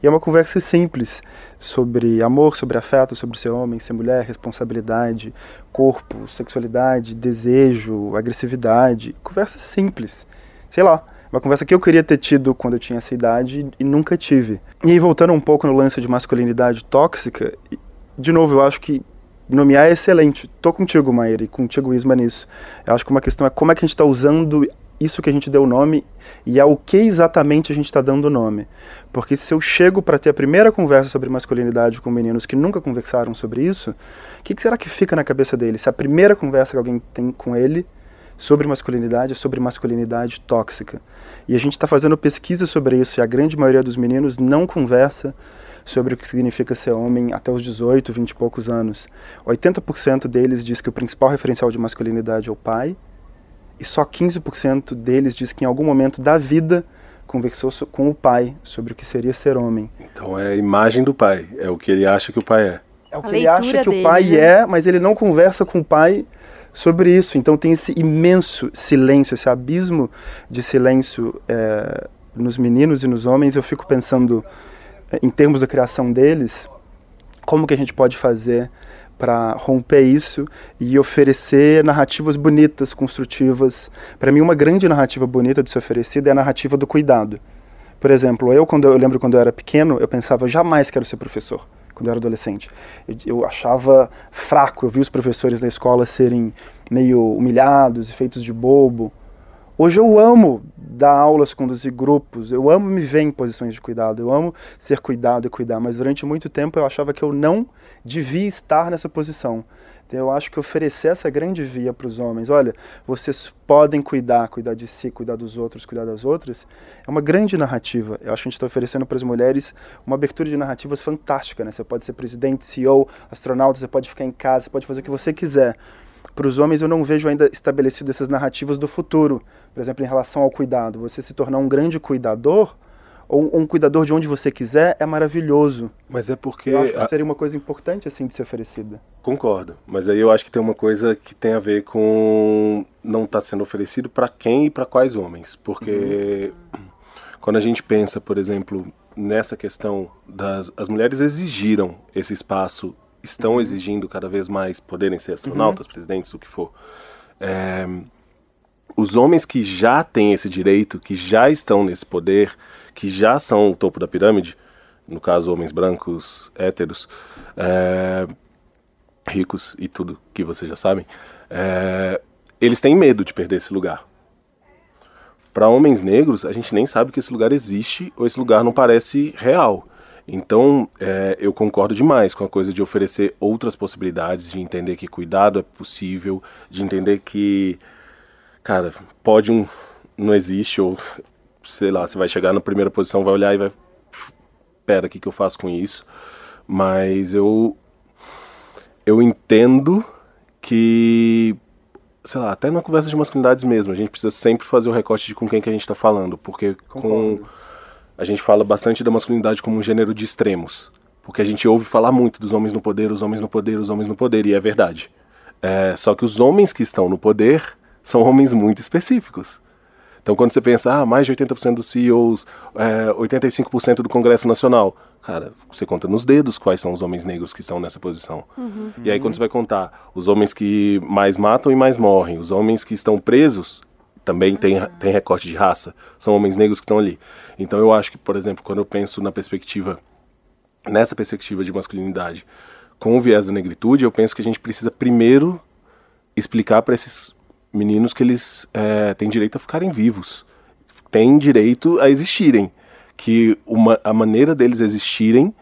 E é uma conversa simples sobre amor, sobre afeto, sobre ser homem, ser mulher, responsabilidade, corpo, sexualidade, desejo, agressividade. Conversa simples. Sei lá, uma conversa que eu queria ter tido quando eu tinha essa idade e nunca tive. E aí, voltando um pouco no lance de masculinidade tóxica, de novo, eu acho que nomear é excelente. Tô contigo, Maíra, e contigo, Isma, nisso. Eu acho que uma questão é como é que a gente está usando isso que a gente deu nome e ao que exatamente a gente está dando nome. Porque se eu chego para ter a primeira conversa sobre masculinidade com meninos que nunca conversaram sobre isso, o que, que, será que fica na cabeça dele? Se a primeira conversa que alguém tem com ele sobre masculinidade é sobre masculinidade tóxica. E a gente está fazendo pesquisa sobre isso e a grande maioria dos meninos não conversa sobre o que significa ser homem até os 18, 20 e poucos anos. 80% deles diz que o principal referencial de masculinidade é o pai, e só 15% deles diz que em algum momento da vida conversou com o pai sobre o que seria ser homem. Então é a imagem do pai, é o que ele acha que o pai é. É o que ele acha que dele, o pai né? é, mas ele não conversa com o pai sobre isso. Então tem esse imenso silêncio, esse abismo de silêncio é, nos meninos e nos homens. Eu fico pensando em termos da criação deles, como que a gente pode fazer para romper isso e oferecer narrativas bonitas, construtivas. Para mim, uma grande narrativa bonita de ser oferecida é a narrativa do cuidado. Por exemplo, eu quando eu lembro quando eu era pequeno, eu pensava jamais quero ser professor. Quando eu era adolescente, eu, eu achava fraco. Eu vi os professores da escola serem meio humilhados e feitos de bobo. Hoje eu amo dar aulas, conduzir grupos, eu amo me ver em posições de cuidado, eu amo ser cuidado e cuidar, mas durante muito tempo eu achava que eu não devia estar nessa posição. Então eu acho que oferecer essa grande via para os homens, olha, vocês podem cuidar, cuidar de si, cuidar dos outros, cuidar das outras, é uma grande narrativa. Eu acho que a gente está oferecendo para as mulheres uma abertura de narrativas fantástica, né? Você pode ser presidente, CEO, astronauta, você pode ficar em casa, você pode fazer o que você quiser para os homens eu não vejo ainda estabelecido essas narrativas do futuro. Por exemplo, em relação ao cuidado. Você se tornar um grande cuidador ou um cuidador de onde você quiser é maravilhoso. Mas é porque eu acho que seria uma coisa importante assim de ser oferecida. Concordo, mas aí eu acho que tem uma coisa que tem a ver com não estar tá sendo oferecido para quem e para quais homens, porque uhum. quando a gente pensa, por exemplo, nessa questão das as mulheres exigiram esse espaço estão uhum. exigindo cada vez mais poderem ser astronautas, uhum. presidentes, o que for. É, os homens que já têm esse direito, que já estão nesse poder, que já são o topo da pirâmide, no caso homens brancos, héteros, é, ricos e tudo que vocês já sabem, é, eles têm medo de perder esse lugar. Para homens negros, a gente nem sabe que esse lugar existe ou esse lugar não parece real. Então, é, eu concordo demais com a coisa de oferecer outras possibilidades, de entender que cuidado é possível, de entender que, cara, pode um. não existe, ou sei lá, você vai chegar na primeira posição, vai olhar e vai. Pera, o que, que eu faço com isso? Mas eu. Eu entendo que sei lá, até na conversa de masculinidades mesmo, a gente precisa sempre fazer o recorte de com quem que a gente está falando, porque Concordo. com a gente fala bastante da masculinidade como um gênero de extremos. Porque a gente ouve falar muito dos homens no poder, os homens no poder, os homens no poder, e é verdade. É, só que os homens que estão no poder são homens muito específicos. Então, quando você pensa, ah, mais de 80% dos CEOs, é, 85% do Congresso Nacional, cara, você conta nos dedos quais são os homens negros que estão nessa posição. Uhum. E aí, quando você vai contar os homens que mais matam e mais morrem, os homens que estão presos, também tem, tem recorte de raça, são homens negros que estão ali. Então eu acho que, por exemplo, quando eu penso na perspectiva, nessa perspectiva de masculinidade, com o viés da negritude, eu penso que a gente precisa primeiro explicar para esses meninos que eles é, têm direito a ficarem vivos, têm direito a existirem, que uma, a maneira deles existirem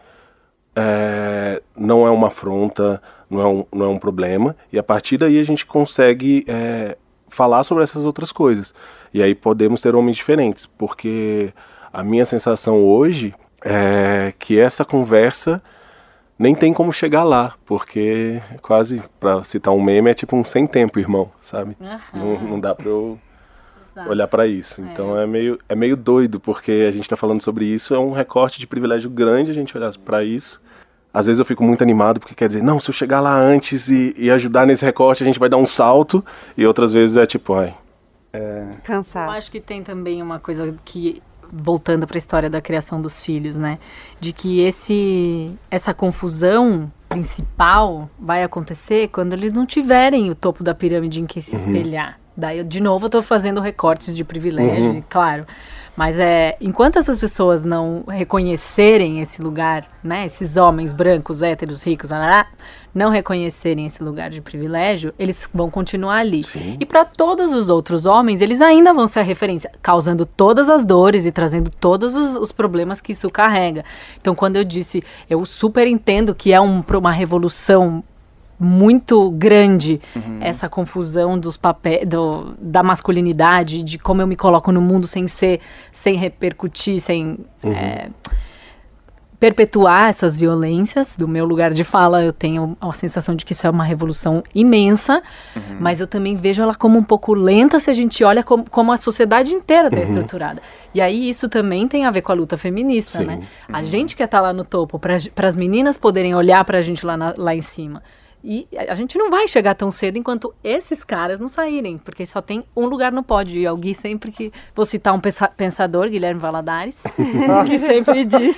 é, não é uma afronta, não é um, não é um problema, e a partir daí a gente consegue é, falar sobre essas outras coisas. E aí podemos ter homens diferentes, porque a minha sensação hoje é que essa conversa nem tem como chegar lá, porque quase, para citar um meme, é tipo um sem tempo, irmão, sabe? Uhum. Não, não, dá para eu Exato. olhar para isso. Então é. é. meio, é meio doido, porque a gente está falando sobre isso, é um recorte de privilégio grande a gente olhar para isso às vezes eu fico muito animado porque quer dizer, não, se eu chegar lá antes e, e ajudar nesse recorte, a gente vai dar um salto. E outras vezes é tipo, ai. É... Cansado. Eu acho que tem também uma coisa que voltando para a história da criação dos filhos, né? De que esse essa confusão principal vai acontecer quando eles não tiverem o topo da pirâmide em que se uhum. espelhar. Daí, de novo, eu estou fazendo recortes de privilégio, uhum. claro. Mas é, enquanto essas pessoas não reconhecerem esse lugar, né, esses homens brancos, héteros, ricos, não reconhecerem esse lugar de privilégio, eles vão continuar ali. Sim. E para todos os outros homens, eles ainda vão ser a referência, causando todas as dores e trazendo todos os, os problemas que isso carrega. Então, quando eu disse, eu super entendo que é um, uma revolução muito grande uhum. essa confusão dos papéis do, da masculinidade de como eu me coloco no mundo sem ser sem repercutir sem uhum. é, perpetuar essas violências do meu lugar de fala eu tenho a sensação de que isso é uma revolução imensa uhum. mas eu também vejo ela como um pouco lenta se a gente olha como, como a sociedade inteira está uhum. estruturada e aí isso também tem a ver com a luta feminista Sim. né a uhum. gente quer estar tá lá no topo para as meninas poderem olhar para a gente lá, na, lá em cima e a gente não vai chegar tão cedo enquanto esses caras não saírem, porque só tem um lugar no pódio. E alguém sempre que. Vou citar um pensador, Guilherme Valadares, que sempre diz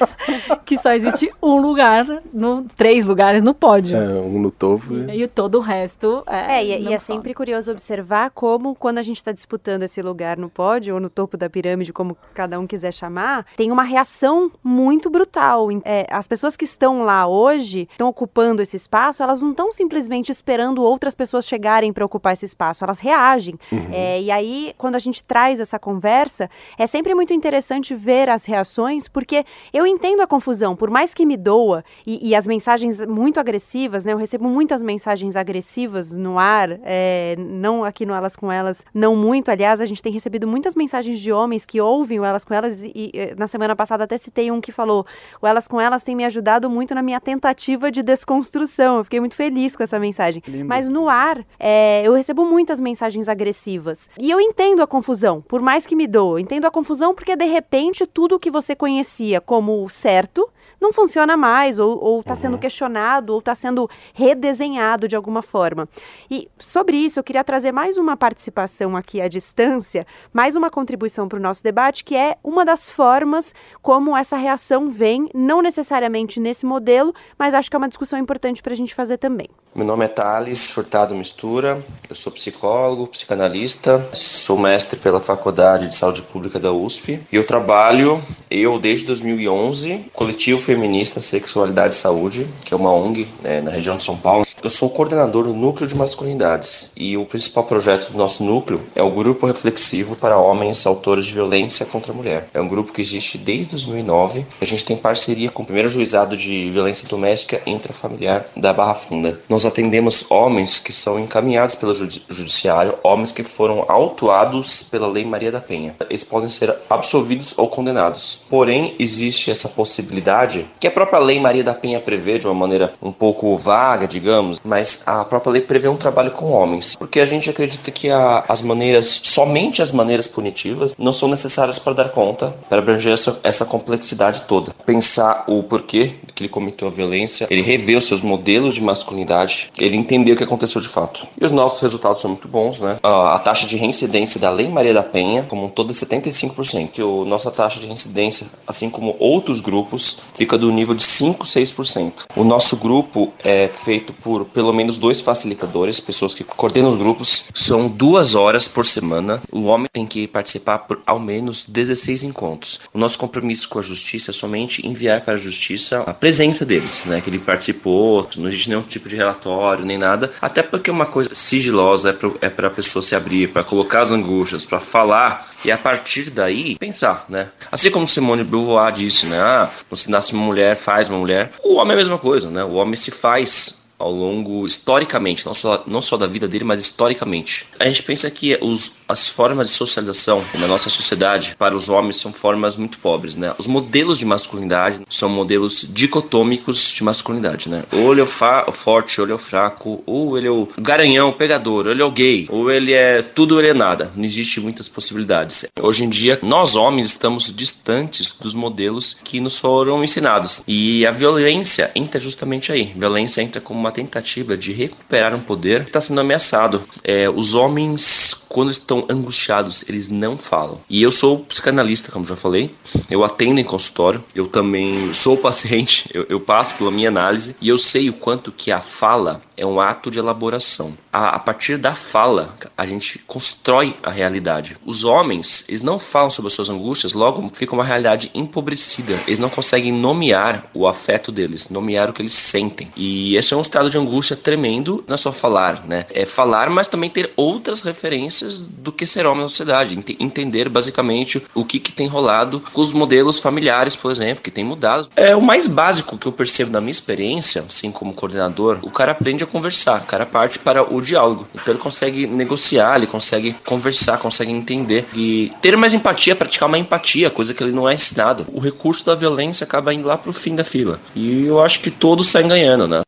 que só existe um lugar, no, três lugares no pódio. É, um no topo. E, e todo o resto. É, é e, e é sempre curioso observar como, quando a gente está disputando esse lugar no pódio, ou no topo da pirâmide, como cada um quiser chamar, tem uma reação muito brutal. É, as pessoas que estão lá hoje, estão ocupando esse espaço, elas não estão estão simplesmente esperando outras pessoas chegarem para ocupar esse espaço, elas reagem. Uhum. É, e aí, quando a gente traz essa conversa, é sempre muito interessante ver as reações, porque eu entendo a confusão, por mais que me doa, e, e as mensagens muito agressivas, né? Eu recebo muitas mensagens agressivas no ar, é, não aqui no Elas com Elas, não muito. Aliás, a gente tem recebido muitas mensagens de homens que ouvem o Elas com Elas, e, e na semana passada até citei um que falou: o Elas com Elas tem me ajudado muito na minha tentativa de desconstrução. Eu fiquei muito feliz feliz com essa mensagem. Lindo. Mas no ar, é, eu recebo muitas mensagens agressivas. E eu entendo a confusão, por mais que me doa. Entendo a confusão porque, de repente, tudo que você conhecia como certo não funciona mais, ou está sendo uhum. questionado, ou está sendo redesenhado de alguma forma. E sobre isso, eu queria trazer mais uma participação aqui à distância, mais uma contribuição para o nosso debate, que é uma das formas como essa reação vem, não necessariamente nesse modelo, mas acho que é uma discussão importante para a gente fazer também. Meu nome é Thales Furtado Mistura, eu sou psicólogo, psicanalista, sou mestre pela Faculdade de Saúde Pública da USP e eu trabalho, eu desde 2011, coletivo Feminista Sexualidade e Saúde, que é uma ONG né, na região de São Paulo. Eu sou coordenador do Núcleo de Masculinidades e o principal projeto do nosso núcleo é o Grupo Reflexivo para Homens Autores de Violência contra a Mulher. É um grupo que existe desde 2009. A gente tem parceria com o primeiro juizado de violência doméstica intrafamiliar da Barra Funda. Nós atendemos homens que são encaminhados pelo judiciário, homens que foram autuados pela Lei Maria da Penha. Eles podem ser absolvidos ou condenados. Porém, existe essa possibilidade que a própria Lei Maria da Penha prevê de uma maneira um pouco vaga, digamos, mas a própria lei prevê um trabalho com homens, porque a gente acredita que a, as maneiras, somente as maneiras punitivas, não são necessárias para dar conta, para abranger essa, essa complexidade toda. Pensar o porquê que ele cometeu a violência, ele rever os seus modelos de masculinidade, ele entender o que aconteceu de fato. E os nossos resultados são muito bons, né? A, a taxa de reincidência da Lei Maria da Penha, como um todo, é 75%. E a nossa taxa de reincidência, assim como outros grupos, fica do nível de 5, 6%. O nosso grupo é feito por pelo menos dois facilitadores, pessoas que coordenam os grupos. São duas horas por semana. O homem tem que participar por ao menos 16 encontros. O nosso compromisso com a justiça é somente enviar para a justiça a presença deles, né? Que ele participou, não existe nenhum tipo de relatório, nem nada. Até porque uma coisa sigilosa é para é a pessoa se abrir, para colocar as angústias, para falar e a partir daí pensar, né? Assim como Simone Beauvoir disse, né? Ah, se nasce uma mulher, faz uma mulher. O homem é a mesma coisa, né? O homem se faz ao longo, historicamente, não só, não só da vida dele, mas historicamente. A gente pensa que os, as formas de socialização na nossa sociedade para os homens são formas muito pobres, né? Os modelos de masculinidade são modelos dicotômicos de masculinidade, né? Ou ele é o, forte, ou ele é o fraco, ou ele é o garanhão, o pegador, ou ele é o gay, ou ele é tudo ou ele é nada. Não existe muitas possibilidades. Hoje em dia, nós homens estamos distantes dos modelos que nos foram ensinados. E a violência entra justamente aí. Violência entra como uma uma tentativa de recuperar um poder que está sendo ameaçado. É, os homens, quando estão angustiados, eles não falam. E eu sou psicanalista, como já falei. Eu atendo em consultório. Eu também sou paciente. Eu, eu passo pela minha análise e eu sei o quanto que a fala é um ato de elaboração. A, a, partir da fala, a gente constrói a realidade. Os homens, eles não falam sobre as suas angústias, logo fica uma realidade empobrecida. Eles não conseguem nomear o afeto deles, nomear o que eles sentem. E esse é um estado de angústia tremendo, não é só falar, né? É falar, mas também ter outras referências do que ser homem na sociedade. Ent entender basicamente o que, que tem rolado com os modelos familiares, por exemplo, que tem mudado. É o mais básico que eu percebo na minha experiência, assim como coordenador, o cara aprende a conversar, o cara parte para o diálogo. Então ele consegue negociar, ele consegue conversar, consegue entender e ter mais empatia, praticar uma empatia, coisa que ele não é ensinado. O recurso da violência acaba indo lá para o fim da fila. E eu acho que todos saem ganhando, né?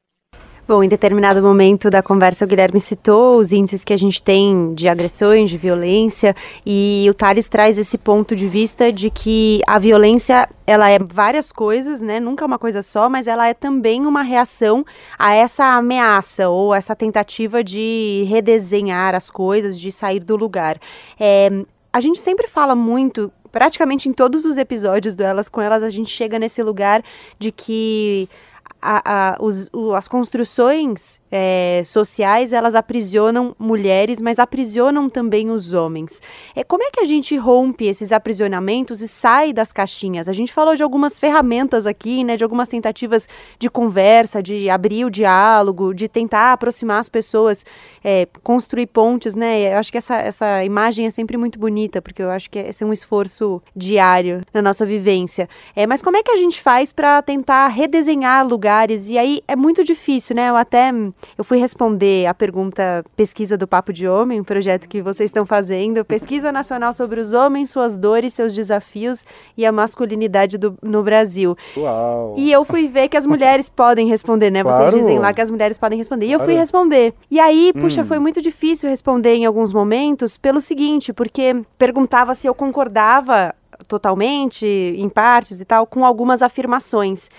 Bom, em determinado momento da conversa, o Guilherme citou os índices que a gente tem de agressões, de violência, e o Thales traz esse ponto de vista de que a violência, ela é várias coisas, né? Nunca uma coisa só, mas ela é também uma reação a essa ameaça ou essa tentativa de redesenhar as coisas, de sair do lugar. É, a gente sempre fala muito praticamente em todos os episódios do Elas com Elas, a gente chega nesse lugar de que a, a, os, o, as construções é, sociais elas aprisionam mulheres, mas aprisionam também os homens. É, como é que a gente rompe esses aprisionamentos e sai das caixinhas? A gente falou de algumas ferramentas aqui, né, de algumas tentativas de conversa, de abrir o diálogo, de tentar aproximar as pessoas, é, construir pontes, né? Eu acho que essa, essa imagem é sempre muito bonita, porque eu acho que esse é um esforço diário na nossa vivência. É, mas como é que a gente faz para tentar redesenhar lugares? E aí é muito difícil, né? Eu até eu fui responder a pergunta pesquisa do Papo de Homem, um projeto que vocês estão fazendo, pesquisa nacional sobre os homens, suas dores, seus desafios e a masculinidade do, no Brasil. Uau. E eu fui ver que as mulheres podem responder, né? Claro. Vocês dizem lá que as mulheres podem responder. E eu fui Claro. responder. E aí, puxa, Hum. foi muito difícil responder em alguns momentos pelo seguinte, porque perguntava se eu concordava totalmente, em partes e tal, com algumas afirmações.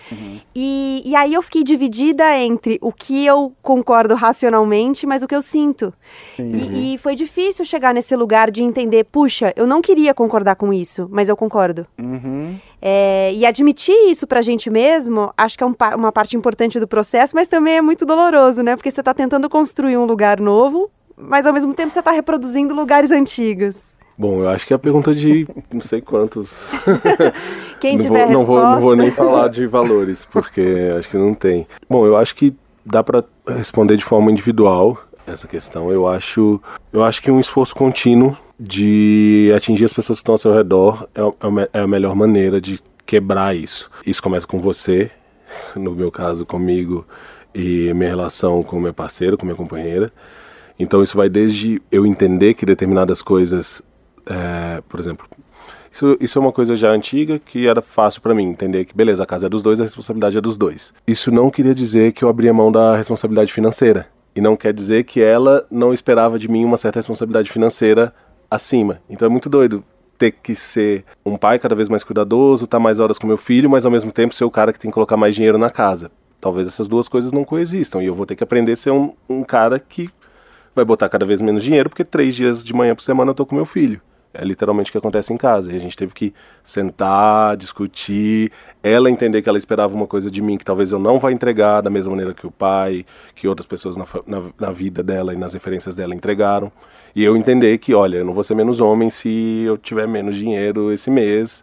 E, e aí eu fiquei dividida entre o que eu concordo racionalmente, mas o que eu sinto. E, e foi difícil chegar nesse lugar de entender, puxa, eu não queria concordar com isso, mas eu concordo. Uhum. É, e admitir isso pra gente mesmo, acho que é um uma parte importante do processo, mas também é muito doloroso, né? Porque você tá tentando construir um lugar novo, mas ao mesmo tempo você tá reproduzindo lugares antigos. Bom, eu acho que é a pergunta de não sei quantos. Quem não, tiver vou, não, vou, não vou nem falar de valores, porque acho que não tem. Bom, eu acho que dá para responder de forma individual essa questão. Eu acho, eu acho que um esforço contínuo de atingir as pessoas que estão ao seu redor é, é é a melhor maneira de quebrar isso. Isso começa com você, no meu caso comigo e minha relação com meu parceiro, com minha companheira. Então isso vai desde eu entender que determinadas coisas, é, por exemplo, isso, isso é uma coisa já antiga que era fácil pra mim entender que, beleza, a casa é dos dois, a responsabilidade é dos dois. Isso não queria dizer que eu abria mão da responsabilidade financeira. E não quer dizer que ela não esperava de mim uma certa responsabilidade financeira acima. Então é muito doido ter que ser um pai cada vez mais cuidadoso, estar mais horas com meu filho, mas ao mesmo tempo ser o cara que tem que colocar mais dinheiro na casa. Talvez essas duas coisas não coexistam. E eu vou ter que aprender a ser um, um cara que vai botar cada vez menos dinheiro, porque três dias de manhã por semana eu tô com meu filho. É literalmente o que acontece em casa. E a gente teve que sentar, discutir, ela entender que ela esperava uma coisa de mim que talvez eu não vá entregar da mesma maneira que o pai, que outras pessoas na, na, na vida dela e nas referências dela entregaram. E eu entender que, olha, eu não vou ser menos homem se eu tiver menos dinheiro esse mês.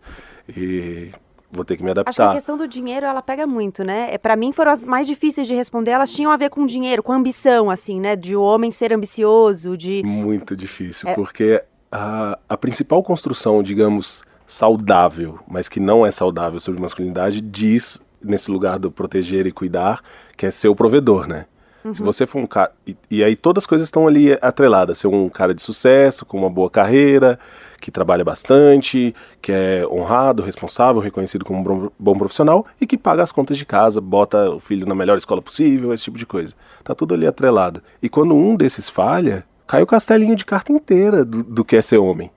E vou ter que me Acho que a adaptar. questão do dinheiro, ela pega muito, né? É, para mim foram as mais difíceis de responder, elas tinham a ver com dinheiro, com ambição, assim, né? De o homem ser ambicioso, de... Muito difícil, É. porque a, a principal construção, digamos, saudável, mas que não é saudável sobre masculinidade, diz, nesse lugar do proteger e cuidar, que é ser o provedor, né? Se você for um cara. E, e aí todas as coisas estão ali atreladas. Ser um cara de sucesso, com uma boa carreira, que trabalha bastante, que é honrado, responsável, reconhecido como um bom- bom profissional e que paga as contas de casa, bota o filho na melhor escola possível, esse tipo de coisa. Tá tudo ali atrelado. E quando um desses falha, cai o castelinho de carta inteira do, do que é ser homem.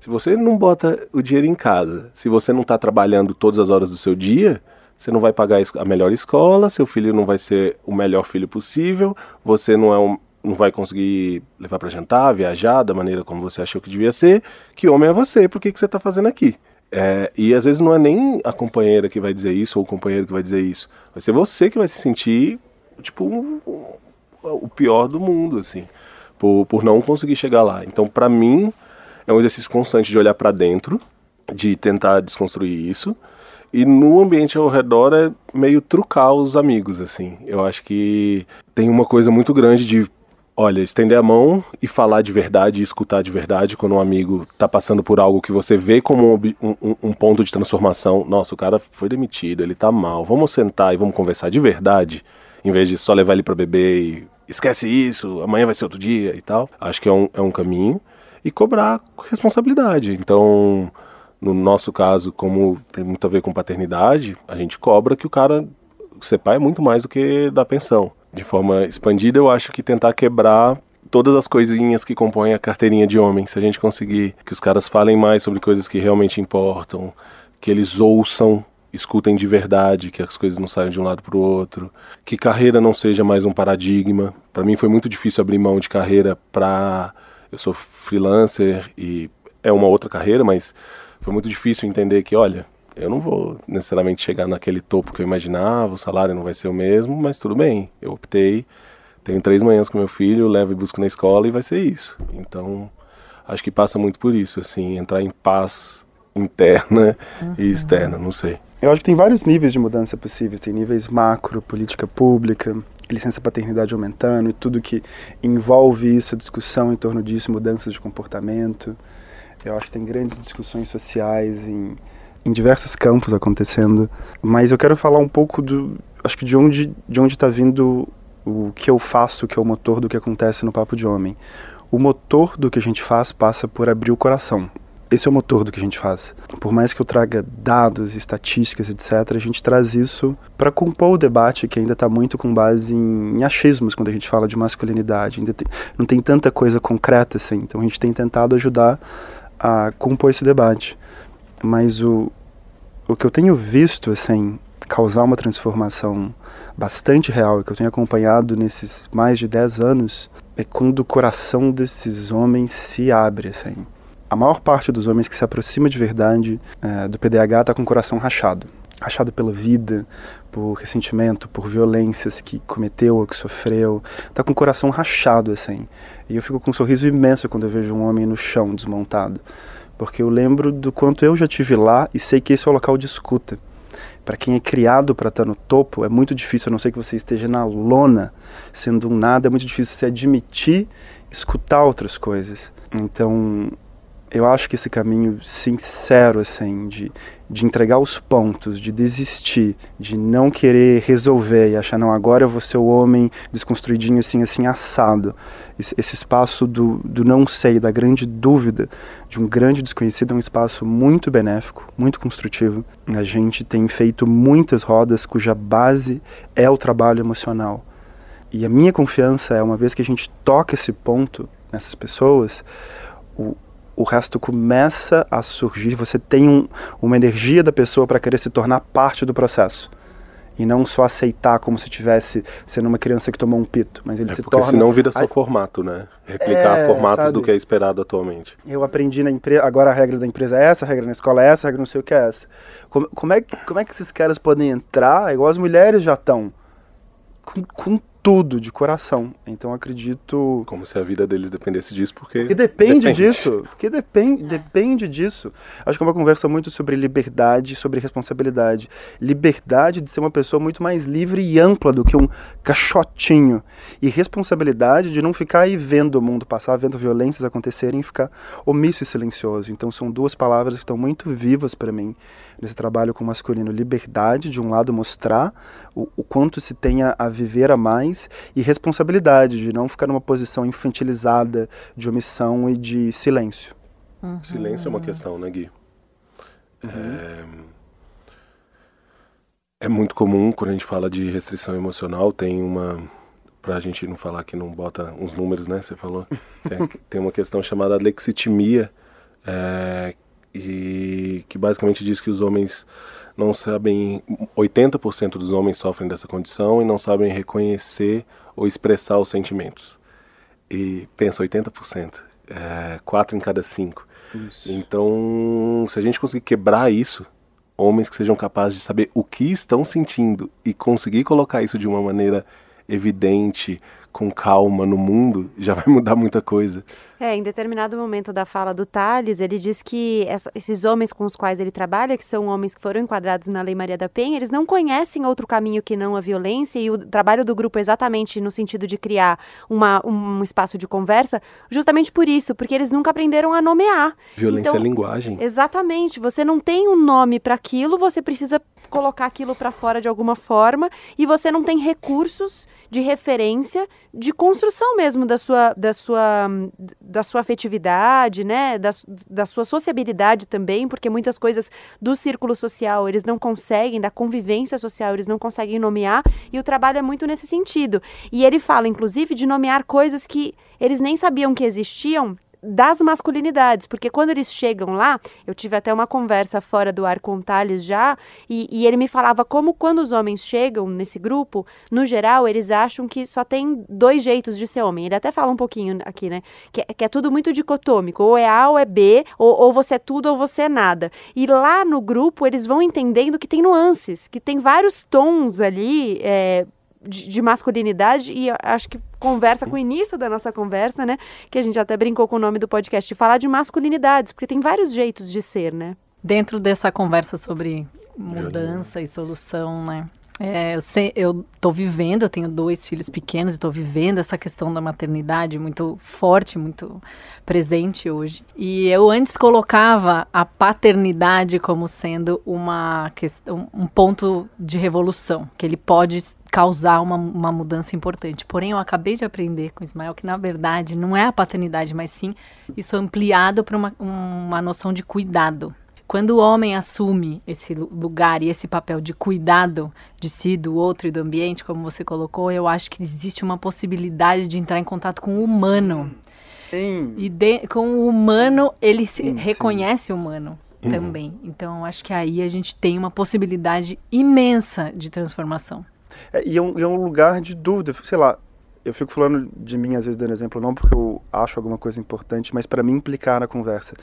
Se você não bota o dinheiro em casa, se você não tá trabalhando todas as horas do seu dia, você não vai pagar a melhor escola, seu filho não vai ser o melhor filho possível, você não é um, não vai conseguir levar para jantar, viajar da maneira como você achou que devia ser. Que homem é você? Por que, que você está fazendo aqui? É, e às vezes não é nem a companheira que vai dizer isso ou o companheiro que vai dizer isso. Vai ser você que vai se sentir, tipo, um, um, o pior do mundo, assim, por, por não conseguir chegar lá. Então, para mim, é um exercício constante de olhar para dentro, de tentar desconstruir isso. E no ambiente ao redor é meio trucar os amigos, assim. Eu acho que tem uma coisa muito grande de Olha, estender a mão e falar de verdade e escutar de verdade quando um amigo está passando por algo que você vê como um, um, um, ponto de transformação. Nossa, o cara foi demitido, ele está mal. Vamos sentar e vamos conversar de verdade, em vez de só levar ele para beber e esquece isso, amanhã vai ser outro dia e tal. Acho que é um, é um caminho. E cobrar responsabilidade. Então, no nosso caso, como tem muito a ver com paternidade, a gente cobra que o cara ser pai é muito mais do que dar pensão de forma expandida, eu acho que tentar quebrar todas as coisinhas que compõem a carteirinha de homem. Se a gente conseguir que os caras falem mais sobre coisas que realmente importam, que eles ouçam, escutem de verdade, que as coisas não saiam de um lado para o outro, que carreira não seja mais um paradigma. Para mim foi muito difícil abrir mão de carreira para eu sou freelancer e é uma outra carreira, mas foi muito difícil entender que, olha, eu não vou necessariamente chegar naquele topo que eu imaginava, o salário não vai ser o mesmo, mas tudo bem, eu optei, tenho três manhãs com meu filho, levo e busco na escola e vai ser isso. Então, acho que passa muito por isso, assim, entrar em paz interna uhum. e externa, não sei. Eu acho que tem vários níveis de mudança possíveis, tem níveis macro, política pública, licença paternidade aumentando e tudo que envolve isso, a discussão em torno disso, mudanças de comportamento. Eu acho que tem grandes discussões sociais em em diversos campos acontecendo, mas eu quero falar um pouco do, acho que de onde de onde está vindo o que eu faço, que é o motor do que acontece no Papo de Homem. O motor do que a gente faz passa por abrir o coração. Esse é o motor do que a gente faz. Por mais que eu traga dados, estatísticas, etc., a gente traz isso para compor o debate que ainda está muito com base em, em, achismos quando a gente fala de masculinidade. Ainda tem, não tem tanta coisa concreta assim. Então a gente tem tentado ajudar a compor esse debate mas o, o que eu tenho visto, assim, causar uma transformação bastante real que eu tenho acompanhado nesses mais de 10 anos é quando o coração desses homens se abre, assim. A maior parte dos homens que se aproxima de verdade é, do PDH está com o coração rachado. Rachado pela vida, por ressentimento, por violências que cometeu ou que sofreu. Está com o coração rachado, assim. E eu fico com um sorriso imenso quando eu vejo um homem no chão, desmontado porque eu lembro do quanto eu já tive lá e sei que esse é o local de escuta. Para quem é criado para estar tá no topo, é muito difícil, a não ser que você esteja na lona, sendo um nada, é muito difícil você admitir escutar outras coisas. Então, eu acho que esse caminho sincero, assim, de, de entregar os pontos, de desistir, de não querer resolver e achar, não, agora eu vou ser o homem desconstruidinho, assim, assim, assado. Esse, esse espaço do, do não sei, da grande dúvida, de um grande desconhecido, é um espaço muito benéfico, muito construtivo. A gente tem feito muitas rodas cuja base é o trabalho emocional. E a minha confiança é, uma vez que a gente toca esse ponto nessas pessoas, o, o resto começa a surgir. Você tem um, uma energia da pessoa para querer se tornar parte do processo. E não só aceitar como se tivesse sendo uma criança que tomou um pito, mas ele é se porque torna. senão vira só formato, né? Replicar é, formatos sabe? do que é esperado atualmente. Eu aprendi na empresa, agora a regra da empresa é essa, a regra na escola é essa, a regra não sei o que é essa. Como, como, é, como é que esses caras podem entrar, igual as mulheres já estão, com, com tudo de coração. Então acredito. Como se a vida deles dependesse disso, porque. Porque depende, depende. disso. Porque depende, é. depende disso. Acho que é uma conversa muito sobre liberdade, sobre responsabilidade. Liberdade de ser uma pessoa muito mais livre e ampla do que um caixotinho. E responsabilidade de não ficar aí vendo o mundo passar, vendo violências acontecerem e ficar omisso e silencioso. Então são duas palavras que estão muito vivas para mim nesse trabalho com o masculino. Liberdade, de um lado, mostrar o, o quanto se tenha a viver a mais, e responsabilidade, de não ficar numa posição infantilizada, de omissão e de silêncio. Uhum. Silêncio é uma questão, né, Gui? Uhum. É... é muito comum quando a gente fala de restrição emocional, tem uma para a gente não falar que não bota uns números, né? Você falou. Tem, tem uma questão chamada lexitimia, é, e que basicamente diz que os homens não sabem, 80% dos homens sofrem dessa condição e não sabem reconhecer ou expressar os sentimentos. E pensa 80%, é, 4 em cada 5. Então, se a gente conseguir quebrar isso, homens que sejam capazes de saber o que estão sentindo e conseguir colocar isso de uma maneira evidente, com calma no mundo, já vai mudar muita coisa. É, em determinado momento da fala do Tales, ele diz que essa, esses homens com os quais ele trabalha, que são homens que foram enquadrados na Lei Maria da Penha, eles não conhecem outro caminho que não a violência, e o trabalho do grupo é exatamente no sentido de criar uma, um espaço de conversa, justamente por isso, porque eles nunca aprenderam a nomear. Violência então, é linguagem. Exatamente. Você não tem um nome para aquilo, você precisa colocar aquilo para fora de alguma forma, e você não tem recursos de referência, de construção mesmo da sua, da sua, da sua afetividade, né? Da, da sua sociabilidade também, porque muitas coisas do círculo social eles não conseguem, da convivência social eles não conseguem nomear, e o trabalho é muito nesse sentido. E ele fala, inclusive, de nomear coisas que eles nem sabiam que existiam das masculinidades, porque quando eles chegam lá, eu tive até uma conversa fora do ar com o Thales já, e, e, ele me falava como quando os homens chegam nesse grupo, no geral, eles acham que só tem dois jeitos de ser homem. Ele até fala um pouquinho aqui, né? Que, que é tudo muito dicotômico, ou é A ou é B, ou, ou você é tudo ou você é nada. E lá no grupo, eles vão entendendo que tem nuances, que tem vários tons ali, é, de, de, masculinidade e acho que conversa com o início da nossa conversa, né? Que a gente até brincou com o nome do podcast, de falar de masculinidades, porque tem vários jeitos de ser, né? Dentro dessa conversa sobre mudança e solução, né? É, eu, sei, eu tô vivendo, eu tenho dois filhos pequenos e estou vivendo essa questão da maternidade muito forte, muito presente hoje. E eu antes colocava a paternidade como sendo uma questão, um ponto de revolução, que ele pode causar uma, uma mudança importante. Porém, eu acabei de aprender com o Ismael que, na verdade, não é a paternidade, mas sim isso ampliado para uma, uma noção de cuidado. Quando o homem assume esse lugar e esse papel de cuidado de si, do outro e do ambiente, como você colocou, eu acho que existe uma possibilidade de entrar em contato com o humano. Sim. E de, com o humano, ele sim, reconhece sim. o humano uhum. também. Então, acho que aí a gente tem uma possibilidade imensa de transformação. É, e é um, é um lugar de dúvida, sei lá, eu fico falando de mim, às vezes, dando exemplo, não porque eu acho alguma coisa importante, mas para me implicar na conversa.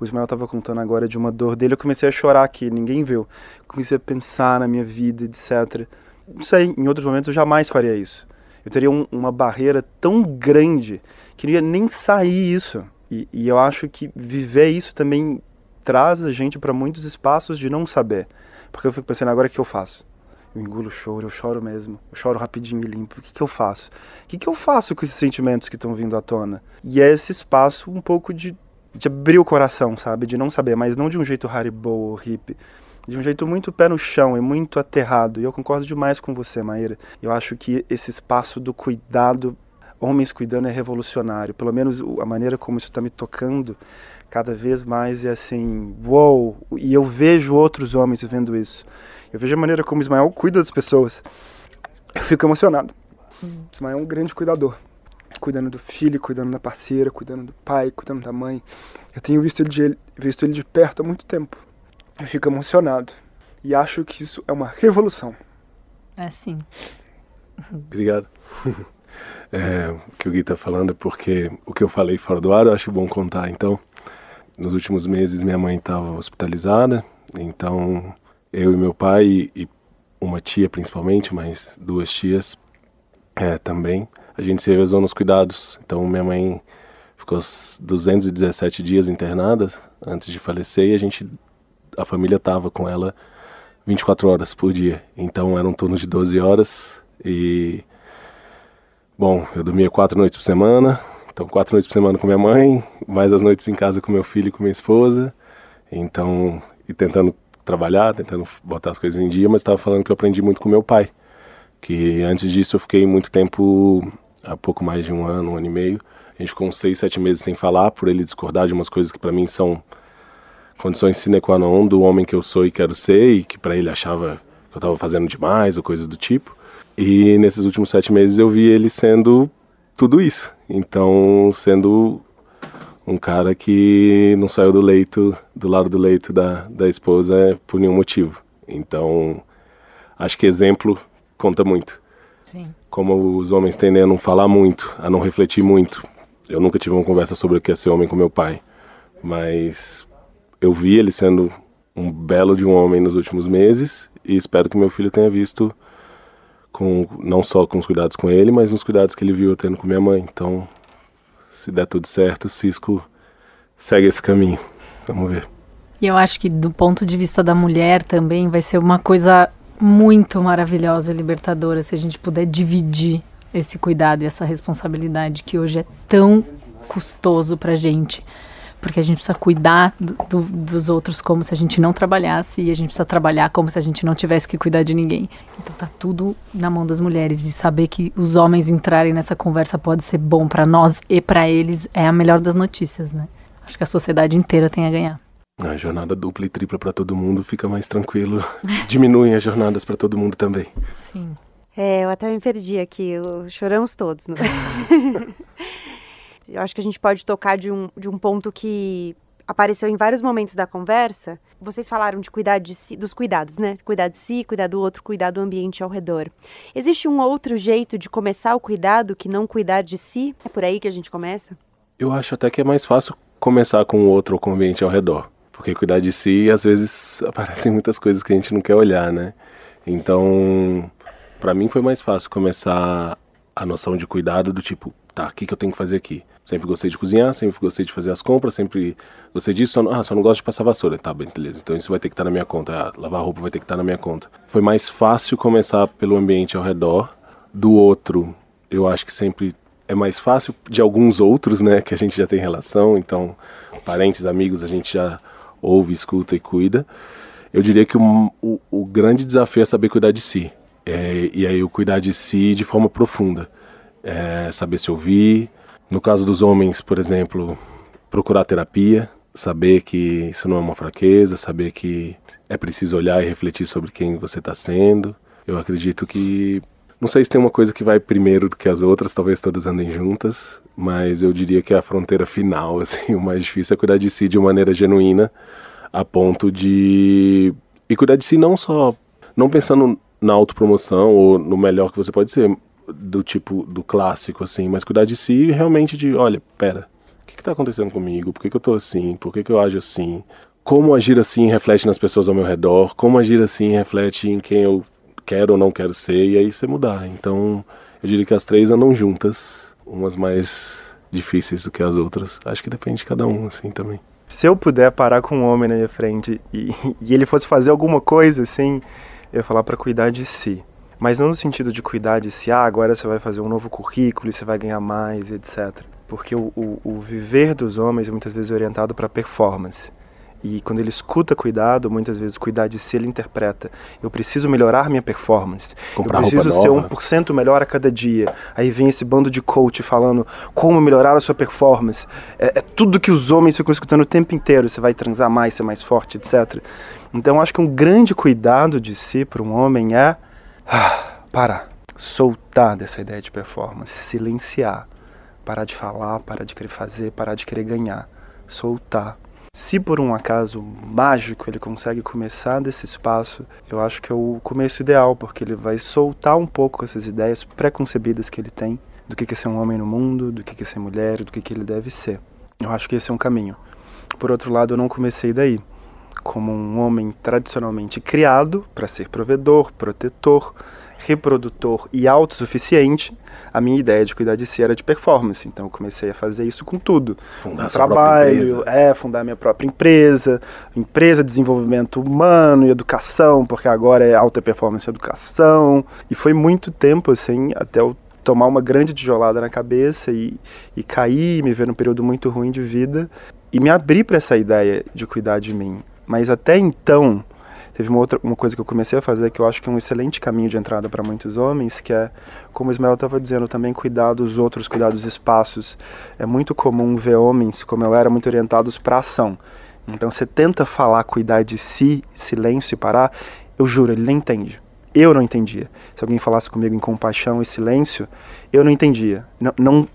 O Ismael estava contando agora de uma dor dele, eu comecei a chorar aqui, ninguém viu. Comecei a pensar na minha vida, etc. Não sei, em outros momentos eu jamais faria isso. Eu teria um, uma barreira tão grande que não ia nem sair isso. E, e eu acho que viver isso também traz a gente para muitos espaços de não saber. Porque eu fico pensando, agora o que eu faço? Eu engulo o choro, eu choro mesmo, eu choro rapidinho e limpo. O que, que eu faço? O que, que eu faço com esses sentimentos que estão vindo à tona? E é esse espaço um pouco de, de abrir o coração, sabe? De não saber, mas não de um jeito Haribo ou hippie. De um jeito muito pé no chão e muito aterrado. E eu concordo demais com você, Maíra. Eu acho que esse espaço do cuidado, homens cuidando, é revolucionário. Pelo menos a maneira como isso está me tocando cada vez mais é assim, uou! Wow! E eu vejo outros homens vivendo isso. Eu vejo a maneira como Ismael cuida das pessoas. Eu fico emocionado. Hum. Ismael é um grande cuidador. Cuidando do filho, cuidando da parceira, cuidando do pai, cuidando da mãe. Eu tenho visto ele de, visto ele de perto há muito tempo. Eu fico emocionado. E acho que isso é uma revolução. É sim. Obrigado. É, o que o Gui está falando é porque o que eu falei fora do ar eu acho bom contar. Então, nos últimos meses minha mãe estava hospitalizada, então eu e meu pai e uma tia principalmente, mas duas tias é, também. A gente se revezou nos cuidados. Então minha mãe ficou 217 dias internada antes de falecer e a gente, a família tava com ela 24 horas por dia. Então era um turno de 12 horas e bom, eu dormia quatro noites por semana. Então quatro noites por semana com minha mãe, mais as noites em casa com meu filho e com minha esposa. Então e tentando trabalhar, tentando botar as coisas em dia, mas estava falando que eu aprendi muito com meu pai. Que antes disso eu fiquei muito tempo, há pouco mais de um ano, um ano e meio, a gente ficou uns seis, sete meses sem falar, por ele discordar de umas coisas que para mim são condições sine qua non do homem que eu sou e quero ser, e que para ele achava que eu estava fazendo demais ou coisas do tipo. E nesses últimos sete meses eu vi ele sendo tudo isso. Então, sendo um cara que não saiu do leito, do lado do leito da, da esposa por nenhum motivo. Então, acho que exemplo conta muito. Sim. Como os homens tendem a não falar muito, a não refletir muito. Eu nunca tive uma conversa sobre o que é ser homem com meu pai, mas eu vi ele sendo um belo de um homem nos últimos meses e espero que meu filho tenha visto com não só com os cuidados com ele, mas nos cuidados que ele viu eu tendo com minha mãe. Então, se der tudo certo, Cisco segue esse caminho. Vamos ver. E eu acho que do ponto de vista da mulher também vai ser uma coisa muito maravilhosa e libertadora se a gente puder dividir esse cuidado e essa responsabilidade que hoje é tão custoso pra gente porque a gente precisa cuidar do, do, dos outros como se a gente não trabalhasse e a gente precisa trabalhar como se a gente não tivesse que cuidar de ninguém. Então tá tudo na mão das mulheres e saber que os homens entrarem nessa conversa pode ser bom para nós e para eles é a melhor das notícias, né? Acho que a sociedade inteira tem a ganhar. A jornada dupla e tripla para todo mundo fica mais tranquilo. Diminuem as jornadas para todo mundo também. Sim. É, eu até me perdi aqui. Choramos todos. Né? Eu acho que a gente pode tocar de um, de um ponto que apareceu em vários momentos da conversa. Vocês falaram de cuidar de si, dos cuidados, né? Cuidar de si, cuidar do outro, cuidar do ambiente ao redor. Existe um outro jeito de começar o cuidado que não cuidar de si? É por aí que a gente começa? Eu acho até que é mais fácil começar com o outro ou com o ambiente ao redor. Porque cuidar de si, às vezes, aparecem muitas coisas que a gente não quer olhar, né? Então, para mim foi mais fácil começar a noção de cuidado do tipo, tá, o que, que eu tenho que fazer aqui? Sempre gostei de cozinhar, sempre gostei de fazer as compras, sempre gostei disso. Só, ah, só não gosto de passar vassoura. Tá, beleza. Então isso vai ter que estar na minha conta. Ah, lavar roupa vai ter que estar na minha conta. Foi mais fácil começar pelo ambiente ao redor. Do outro, eu acho que sempre é mais fácil de alguns outros, né, que a gente já tem relação. Então, parentes, amigos, a gente já ouve, escuta e cuida. Eu diria que o, o, o grande desafio é saber cuidar de si. É, e aí o cuidar de si de forma profunda. É, saber se ouvir, no caso dos homens, por exemplo, procurar terapia, saber que isso não é uma fraqueza, saber que é preciso olhar e refletir sobre quem você está sendo. Eu acredito que. Não sei se tem uma coisa que vai primeiro do que as outras, talvez todas andem juntas, mas eu diria que a fronteira final, assim, o mais difícil é cuidar de si de maneira genuína, a ponto de. E cuidar de si não só. Não pensando na autopromoção ou no melhor que você pode ser, do tipo do clássico, assim, mas cuidar de si e realmente de, olha, pera, o que, está acontecendo comigo? Por que, que eu tô assim? Por que, que eu ajo assim? Como agir assim reflete nas pessoas ao meu redor? Como agir assim reflete em quem eu quero ou não quero ser? E aí você mudar. Então, eu diria que as três andam juntas, umas mais difíceis do que as outras. Acho que depende de cada um, assim, também. Se eu puder parar com um homem na minha frente e, e ele fosse fazer alguma coisa, assim, eu ia falar para cuidar de si mas não no sentido de cuidar de se, ah, agora você vai fazer um novo currículo e você vai ganhar mais, etc. Porque o, o, o viver dos homens é muitas vezes orientado para performance. E quando ele escuta cuidado, muitas vezes cuidar de si ele interpreta. Eu preciso melhorar minha performance. Comprar eu preciso ser nova. 1% melhor a cada dia. Aí vem esse bando de coach falando como melhorar a sua performance. É, é tudo que os homens ficam escutando o tempo inteiro. Você vai transar mais, ser mais forte, etc. Então acho que um grande cuidado de si para um homem é parar, soltar dessa ideia de performance, silenciar, parar de falar, parar de querer fazer, parar de querer ganhar, soltar. Se por um acaso mágico ele consegue começar desse espaço, eu acho que é o começo ideal, porque ele vai soltar um pouco essas ideias preconcebidas que ele tem do que é ser um homem no mundo, do que é ser mulher, do que ele deve ser. Eu acho que esse é um caminho. Por outro lado, eu não comecei daí como um homem tradicionalmente criado para ser provedor, protetor, reprodutor e autossuficiente, a minha ideia de cuidar de si era de performance. Então eu comecei a fazer isso com tudo. Fundar com trabalho, é, fundar minha própria empresa, empresa de desenvolvimento humano e educação, porque agora é alta performance e educação. E foi muito tempo assim, até eu tomar uma grande tijolada na cabeça e, e cair, me ver num período muito ruim de vida e me abrir para essa ideia de cuidar de mim. Mas até então, teve uma outra uma coisa que eu comecei a fazer que eu acho que é um excelente caminho de entrada para muitos homens, que é, como o Ismael estava dizendo, também cuidar dos outros, cuidar dos espaços. É muito comum ver homens, como eu era, muito orientados para ação. Então você tenta falar, cuidar de si, silêncio e parar, eu juro, ele nem entende. Eu não entendia. Se alguém falasse comigo em compaixão e silêncio, eu não entendia. Não, não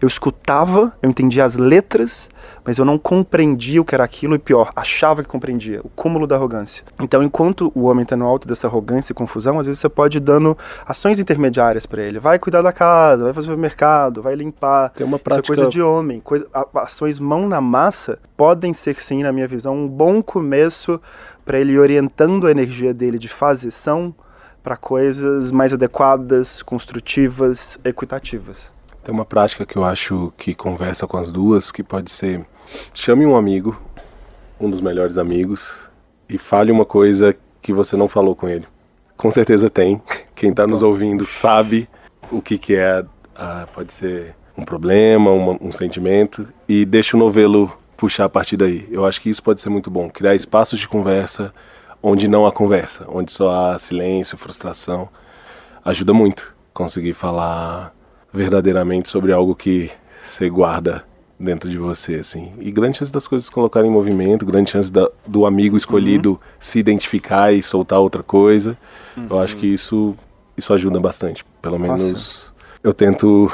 eu escutava, eu entendia as letras, mas eu não compreendia o que era aquilo e pior, achava que compreendia, o cúmulo da arrogância. Então, enquanto o homem está no alto dessa arrogância e confusão, às vezes você pode ir dando ações intermediárias para ele. Vai cuidar da casa, vai fazer o mercado, vai limpar. Tem uma prática... Isso é coisa de homem. Coisa, ações mão na massa podem ser, sim, na minha visão, um bom começo para ele ir orientando a energia dele de fazeção para coisas mais adequadas, construtivas, equitativas. Tem uma prática que eu acho que conversa com as duas, que pode ser chame um amigo, um dos melhores amigos, e fale uma coisa que você não falou com ele. Com certeza tem. Quem está nos ouvindo sabe o que, que é, ah, pode ser um problema, uma, um sentimento, e deixa o novelo puxar a partir daí. Eu acho que isso pode ser muito bom. Criar espaços de conversa onde não há conversa, onde só há silêncio, frustração. Ajuda muito conseguir falar verdadeiramente sobre algo que você guarda dentro de você, assim. E grande chance das coisas se colocarem em movimento, grande chance da, do amigo escolhido uhum. se identificar e soltar outra coisa. Uhum. Eu acho que isso, isso ajuda bastante. Pelo menos Nossa. eu tento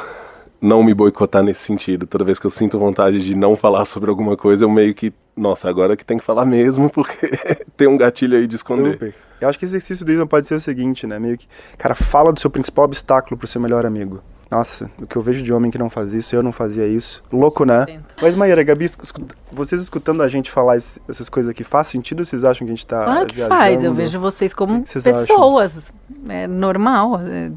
não me boicotar nesse sentido. Toda vez que eu sinto vontade de não falar sobre alguma coisa, eu meio que, nossa, agora que tem que falar mesmo, porque tem um gatilho aí de esconder. Super. Eu acho que o exercício do Isma pode ser o seguinte, né? Meio que, cara, fala do seu principal obstáculo pro seu melhor amigo. Nossa, o que eu vejo de homem que não faz isso, eu não fazia isso. Louco, né? Mas, Maíra, Gabi, vocês escutando a gente falar essas coisas aqui, faz sentido ou vocês acham que a gente tá. Claro que viajando? faz, eu vejo vocês como que que pessoas. Acham? É normal. É,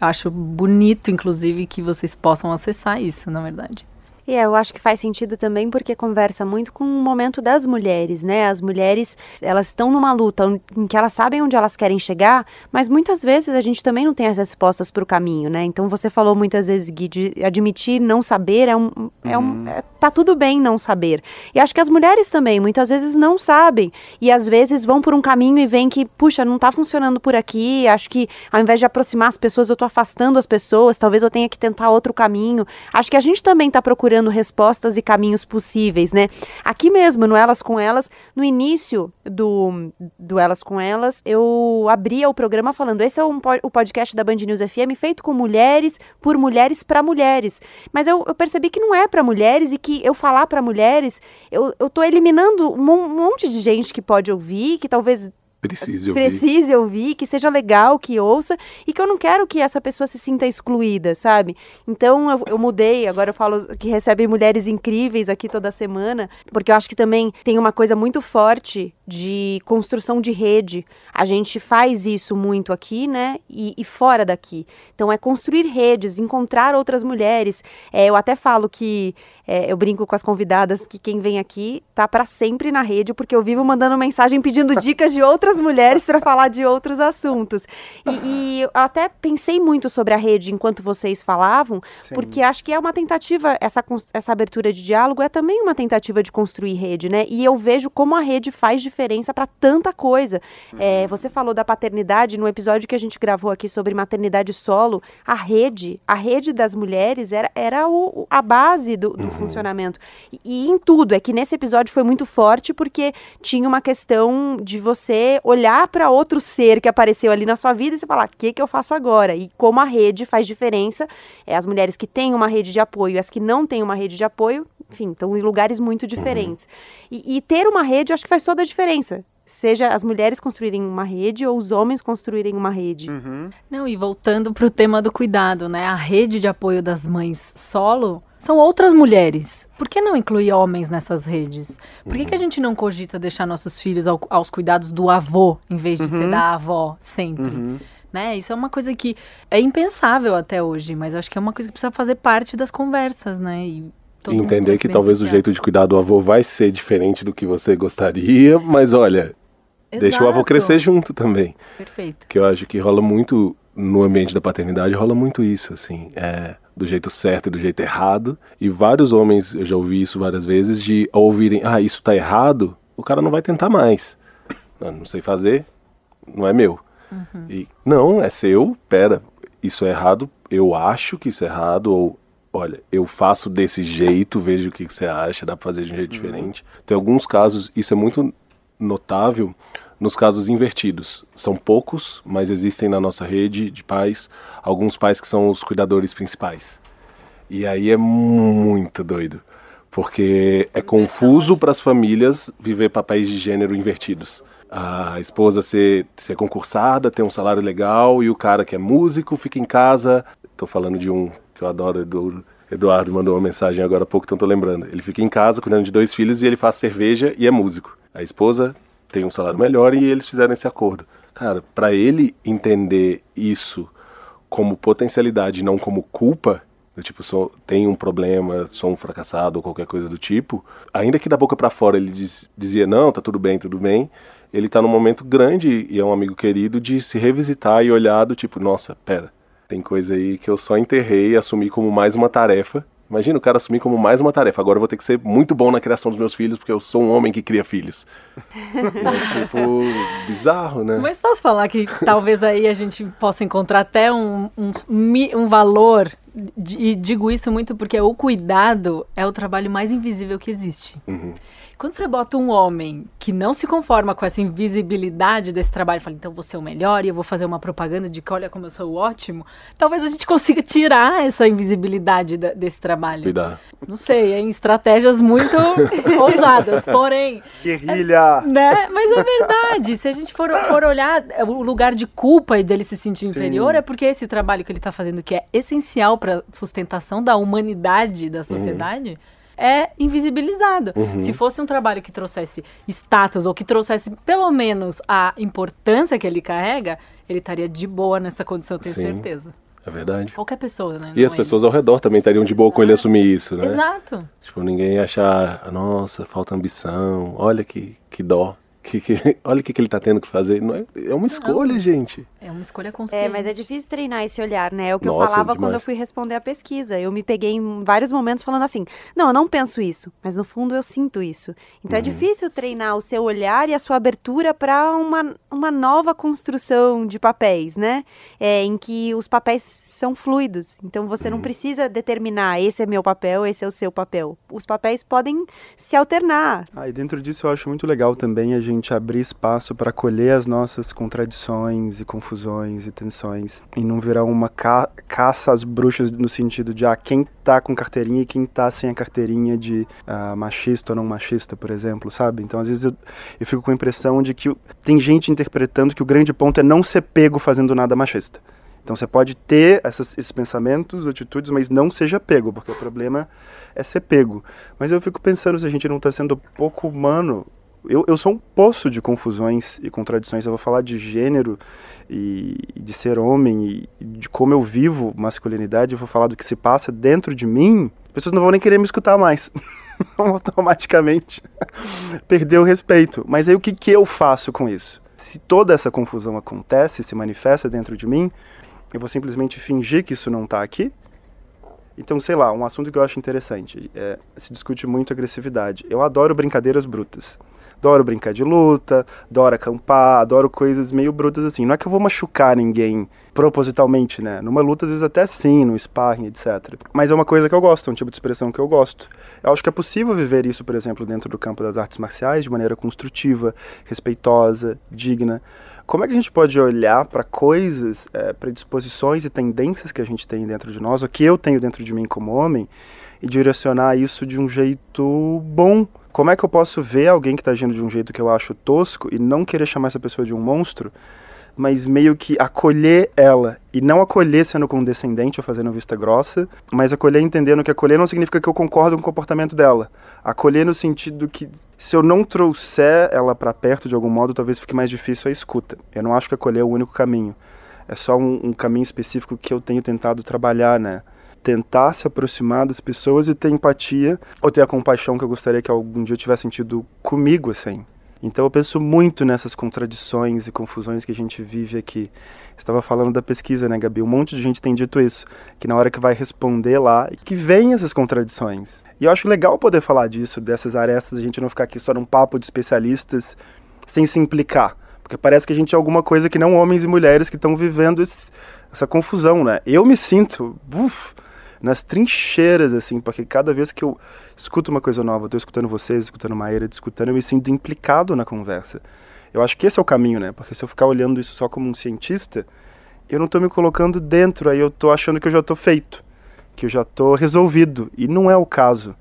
acho bonito, inclusive, que vocês possam acessar isso, na verdade. E é, eu acho que faz sentido também porque conversa muito com o momento das mulheres, né? As mulheres, elas estão numa luta em que elas sabem onde elas querem chegar, mas muitas vezes a gente também não tem as respostas para o caminho, né? Então você falou muitas vezes, Gui, de admitir não saber é um. É um uhum. é, tá tudo bem não saber. E acho que as mulheres também, muitas vezes não sabem. E às vezes vão por um caminho e veem que, puxa, não tá funcionando por aqui. Acho que ao invés de aproximar as pessoas, eu tô afastando as pessoas, talvez eu tenha que tentar outro caminho. Acho que a gente também tá procurando procurando respostas e caminhos possíveis, né? Aqui mesmo, no Elas com Elas, no início do, do Elas com Elas, eu abria o programa falando: esse é um, o podcast da Band News FM feito com mulheres, por mulheres, para mulheres. Mas eu, eu, percebi que não é para mulheres e que eu falar para mulheres, eu, eu tô eliminando um monte de gente que pode ouvir, que talvez precise ouvir. precise ouvir, que seja legal, que ouça e que eu não quero que essa pessoa se sinta excluída, sabe? Então eu, eu, mudei, agora eu falo que recebe mulheres incríveis aqui toda semana, porque eu acho que também tem uma coisa muito forte de construção de rede. A gente faz isso muito aqui, né? E, e fora daqui. Então é construir redes, encontrar outras mulheres. É, eu até falo que é, eu brinco com as convidadas que quem vem aqui tá para sempre na rede, porque eu vivo mandando mensagem pedindo dicas de outras mulheres para falar de outros assuntos. E, e, eu até pensei muito sobre a rede enquanto vocês falavam, Sim. porque acho que é uma tentativa, essa, essa abertura de diálogo é também uma tentativa de construir rede, né? E eu vejo como a rede faz diferença para tanta coisa. É, uhum. Você falou da paternidade no episódio que a gente gravou aqui sobre maternidade solo. A rede, a rede das mulheres era, era o, a base do, do Uhum. funcionamento. E, e, em tudo, é que nesse episódio foi muito forte porque tinha uma questão de você olhar para outro ser que apareceu ali na sua vida e você falar: o que, que eu faço agora? E como a rede faz diferença, é, as mulheres que têm uma rede de apoio e as que não têm uma rede de apoio, enfim, estão em lugares muito uhum. diferentes. Uhum. E, e ter uma rede, acho que faz toda a diferença seja as mulheres construírem uma rede ou os homens construírem uma rede. Uhum. Não, e voltando para o tema do cuidado, né? A rede de apoio das mães solo são outras mulheres. Por que não incluir homens nessas redes? Por que, que a uhum. gente não cogita deixar nossos filhos ao, aos cuidados do avô, em vez de uhum. ser da avó, sempre? Uhum. Né? Isso é uma coisa que é impensável até hoje, mas acho que é uma coisa que precisa fazer parte das conversas, né? E entender que talvez o jeito de cuidar do avô vai ser diferente do que você gostaria, mas olha, Exato. deixa o avô crescer junto também. Perfeito. Que eu acho que rola muito no ambiente da paternidade, rola muito isso, assim. É do jeito certo e do jeito errado. E vários homens, eu já ouvi isso várias vezes, de ouvirem, ah, isso tá errado, o cara não vai tentar mais. Não, não sei fazer, não é meu. Uhum. E, não, é seu, pera, isso é errado, eu acho que isso é errado, ou olha, eu faço desse jeito, vejo o que, que você acha, dá pra fazer de um jeito uhum. diferente. Tem alguns casos, isso é muito notável nos casos invertidos. São poucos, mas existem na nossa rede de pais alguns pais que são os cuidadores principais. E aí é muito doido, porque é confuso para as famílias viver papéis de gênero invertidos. A esposa ser, ser concursada, ter um salário legal e o cara que é músico fica em casa. Estou falando de um que eu adoro, do Eduardo mandou uma mensagem agora há pouco, então tô lembrando. Ele fica em casa cuidando de dois filhos e ele faz cerveja e é músico. A esposa tem um salário melhor e eles fizeram esse acordo. Cara, para ele entender isso como potencialidade, não como culpa, do tipo, sou, tem um problema, sou um fracassado ou qualquer coisa do tipo, ainda que da boca para fora ele diz, dizia, não, tá tudo bem, tudo bem, ele tá num momento grande e é um amigo querido de se revisitar e olhar do tipo, nossa, pera, tem coisa aí que eu só enterrei e assumi como mais uma tarefa Imagina o cara assumir como mais uma tarefa. Agora eu vou ter que ser muito bom na criação dos meus filhos, porque eu sou um homem que cria filhos. é tipo, bizarro, né? Mas posso falar que talvez aí a gente possa encontrar até um, um, um valor, e digo isso muito porque o cuidado é o trabalho mais invisível que existe. Uhum. Quando você bota um homem que não se conforma com essa invisibilidade desse trabalho, fala, então você é o melhor e eu vou fazer uma propaganda de que olha como eu sou ótimo, talvez a gente consiga tirar essa invisibilidade da, desse trabalho. Cuidar. Não sei, em estratégias muito ousadas, porém. Guerrilha! É, né? Mas é verdade. Se a gente for, for olhar o lugar de culpa e dele se sentir inferior, Sim. é porque esse trabalho que ele está fazendo, que é essencial para sustentação da humanidade da sociedade. Uhum é invisibilizado. Uhum. Se fosse um trabalho que trouxesse status ou que trouxesse pelo menos a importância que ele carrega, ele estaria de boa nessa condição, eu tenho Sim. certeza. É verdade. Qualquer pessoa, né? E as pessoas ao redor também estariam de boa com ele assumir isso, né? Exato. Tipo, ninguém achar, nossa, falta ambição, olha que, que dó que, que, olha o que, que ele está tendo que fazer. Não é, é uma escolha, não, gente. É uma escolha consciente. É, mas é difícil treinar esse olhar, né? É o que Nossa, eu falava quando eu fui responder a pesquisa. Eu me peguei em vários momentos falando assim: não, eu não penso isso, mas no fundo eu sinto isso. Então é uhum. é difícil treinar o seu olhar e a sua abertura para uma, uma nova construção de papéis, né? É, em que os papéis são fluidos. Então você uhum. não precisa determinar esse é meu papel, esse é o seu papel. Os papéis podem se alternar. Ah, e dentro disso eu acho muito legal também a gente gente abrir espaço para acolher as nossas contradições e confusões e tensões e não virar uma ca caça às bruxas no sentido de ah, quem tá com carteirinha e quem tá sem a carteirinha de uh, machista ou não machista, por exemplo, sabe? Então, às vezes eu, eu fico com a impressão de que tem gente interpretando que o grande ponto é não ser pego fazendo nada machista. Então você pode ter essas, esses pensamentos, atitudes, mas não seja pego, porque o problema é ser pego. Mas eu fico pensando se a gente não está sendo pouco humano eu, eu sou um poço de confusões e contradições. Eu vou falar de gênero e, de ser homem e de como eu vivo masculinidade. Eu vou falar do que se passa dentro de mim. As pessoas não vão nem querer me escutar mais. automaticamente perder o respeito. Mas aí o que, que eu faço com isso? Se toda essa confusão acontece, se manifesta dentro de mim, eu vou simplesmente fingir que isso não está aqui? Então, sei lá, um assunto que eu acho interessante. É, se discute muito agressividade. Eu adoro brincadeiras brutas. Adoro brincar de luta, adoro acampar, adoro coisas meio brutas assim. Não é que eu vou machucar ninguém propositalmente, né? Numa luta, às vezes até sim, no sparring, etc. Mas é uma coisa que eu gosto, é um tipo de expressão que eu gosto. Eu acho que é possível viver isso, por exemplo, dentro do campo das artes marciais de maneira construtiva, respeitosa, digna. Como é que a gente pode olhar para coisas, é, predisposições e tendências que a gente tem dentro de nós, ou que eu tenho dentro de mim como homem, e direcionar isso de um jeito bom, como é que eu posso ver alguém que está agindo de um jeito que eu acho tosco e não querer chamar essa pessoa de um monstro, mas meio que acolher ela e não acolher sendo condescendente ou fazendo vista grossa, mas acolher entendendo que acolher não significa que eu concordo com o comportamento dela. Acolher no sentido que se eu não trouxer ela para perto de algum modo, talvez fique mais difícil a escuta. Eu não acho que acolher é o único caminho. É só um, um caminho específico que eu tenho tentado trabalhar, né? Tentar se aproximar das pessoas e ter empatia ou ter a compaixão que eu gostaria que algum dia eu tivesse sentido comigo, assim. Então eu penso muito nessas contradições e confusões que a gente vive aqui. Estava falando da pesquisa, né, Gabi? Um monte de gente tem dito isso, que na hora que vai responder lá, que vem essas contradições. E eu acho legal poder falar disso, dessas arestas, a gente não ficar aqui só num papo de especialistas sem se implicar. Porque parece que a gente é alguma coisa que não homens e mulheres que estão vivendo esse, essa confusão, né? Eu me sinto, uf, nas trincheiras, assim, porque cada vez que eu escuto uma coisa nova, estou escutando vocês, escutando Maíra, escutando, eu me sinto implicado na conversa. Eu acho que esse é o caminho, né? Porque se eu ficar olhando isso só como um cientista, eu não estou me colocando dentro, aí eu estou achando que eu já estou feito, que eu já estou resolvido, e não é o caso.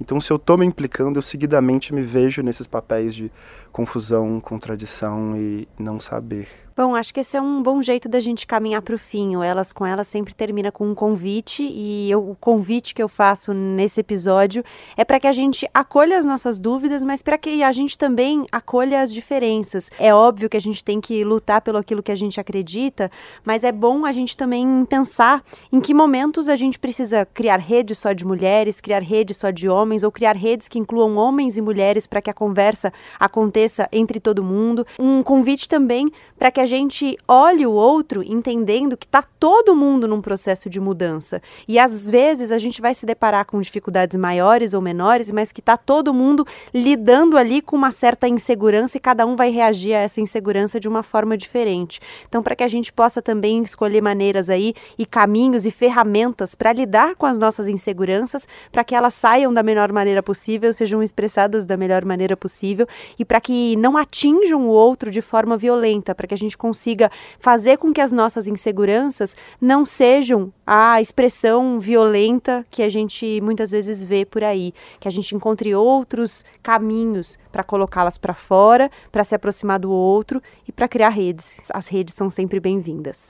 Então, se eu estou me implicando, eu seguidamente me vejo nesses papéis de confusão, contradição e não saber. Bom, acho que esse é um bom jeito da gente caminhar para o fim. O Elas com Elas sempre termina com um convite, e eu, o convite que eu faço nesse episódio é para que a gente acolha as nossas dúvidas, mas para que a gente também acolha as diferenças. É óbvio que a gente tem que lutar pelo aquilo que a gente acredita, mas é bom a gente também pensar em que momentos a gente precisa criar redes só de mulheres, criar redes só de homens, ou criar redes que incluam homens e mulheres para que a conversa aconteça entre todo mundo. Um convite também para que a gente olhe o outro entendendo que está todo mundo num processo de mudança. E às vezes a gente vai se deparar com dificuldades maiores ou menores, mas que está todo mundo lidando ali com uma certa insegurança e cada um vai reagir a essa insegurança de uma forma diferente. Então, para que a gente possa também escolher maneiras aí e caminhos e ferramentas para lidar com as nossas inseguranças, para que elas saiam da melhor maneira possível, sejam expressadas da melhor maneira possível e para que não atinjam o outro de forma violenta, para que a gente consiga fazer com que as nossas inseguranças não sejam a expressão violenta que a gente muitas vezes vê por aí, que a gente encontre outros caminhos para colocá-las para fora, para se aproximar do outro e para criar redes. As redes são sempre bem-vindas.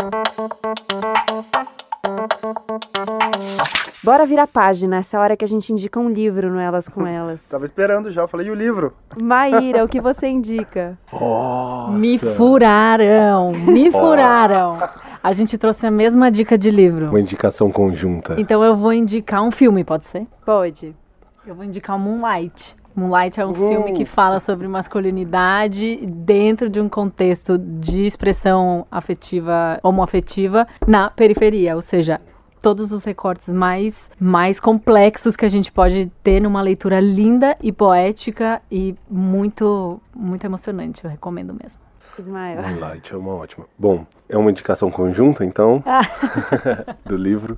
Bora virar página, essa hora que a gente indica um livro no Elas com Elas. Tava esperando já, eu falei, e o livro? Maíra, o que você indica? Nossa. Me furaram, me furaram. A gente trouxe a mesma dica de livro. Uma indicação conjunta. Então eu vou indicar um filme, pode ser? Pode. Eu vou indicar o Moonlight. Moonlight é um filme que fala sobre masculinidade dentro de um contexto de expressão afetiva, homoafetiva, na periferia, ou seja, todos os recortes mais, mais complexos que a gente pode ter numa leitura linda e poética e muito, muito emocionante. Eu recomendo mesmo. Ismael. Moonlight é uma ótima. Bom, é uma indicação conjunta, então, do livro.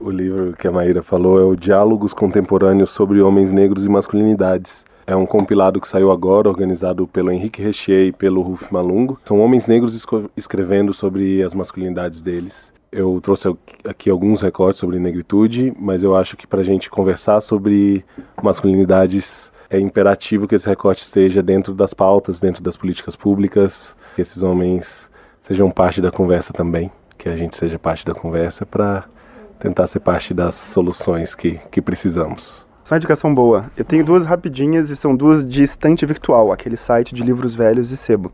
O livro que a Maíra falou é o Diálogos Contemporâneos sobre Homens Negros e Masculinidades. É um compilado que saiu agora, organizado pelo Henrique Rechier e pelo Ruf Malungo. São homens negros escrevendo sobre as masculinidades deles. Eu trouxe aqui alguns recortes sobre negritude, mas eu acho que para a gente conversar sobre masculinidades é imperativo que esse recorte esteja dentro das pautas, dentro das políticas públicas, que esses homens sejam parte da conversa também, que a gente seja parte da conversa para tentar ser parte das soluções que, que precisamos. Só uma indicação boa. Eu tenho duas rapidinhas e são duas de estante virtual, aquele site de livros velhos e sebo.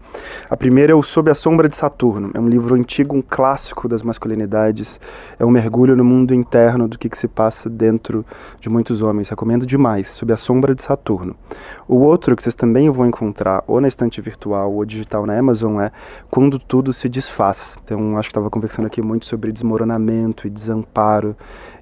A primeira é o Sob a Sombra de Saturno. É um livro antigo, um clássico das masculinidades. É um mergulho no mundo interno do que, que se passa dentro de muitos homens. Recomendo demais, Sob a Sombra de Saturno. O outro que vocês também vão encontrar ou na estante virtual ou digital na Amazon é Quando Tudo Se Desfaz. Então, acho que estava conversando aqui muito sobre desmoronamento e desamparo.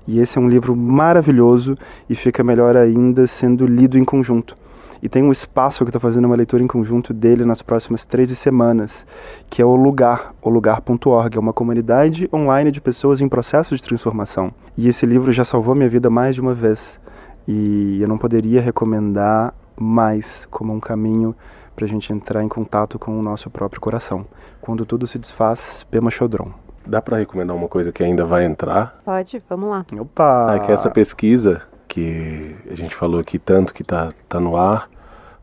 E esse é um livro maravilhoso e fica melhor ainda sendo lido em conjunto. E tem um espaço que está fazendo uma leitura em conjunto dele nas próximas 13 semanas, que é o Lugar, o lugar.org. É uma comunidade online de pessoas em processo de transformação. E esse livro já salvou minha vida mais de uma vez. E eu não poderia recomendar mais como um caminho para a gente entrar em contato com o nosso próprio coração. Quando tudo se desfaz, Pema Chodron. Dá para recomendar uma coisa que ainda vai entrar? Pode, vamos lá. Opa! É que essa pesquisa que a gente falou aqui tanto que está tá no ar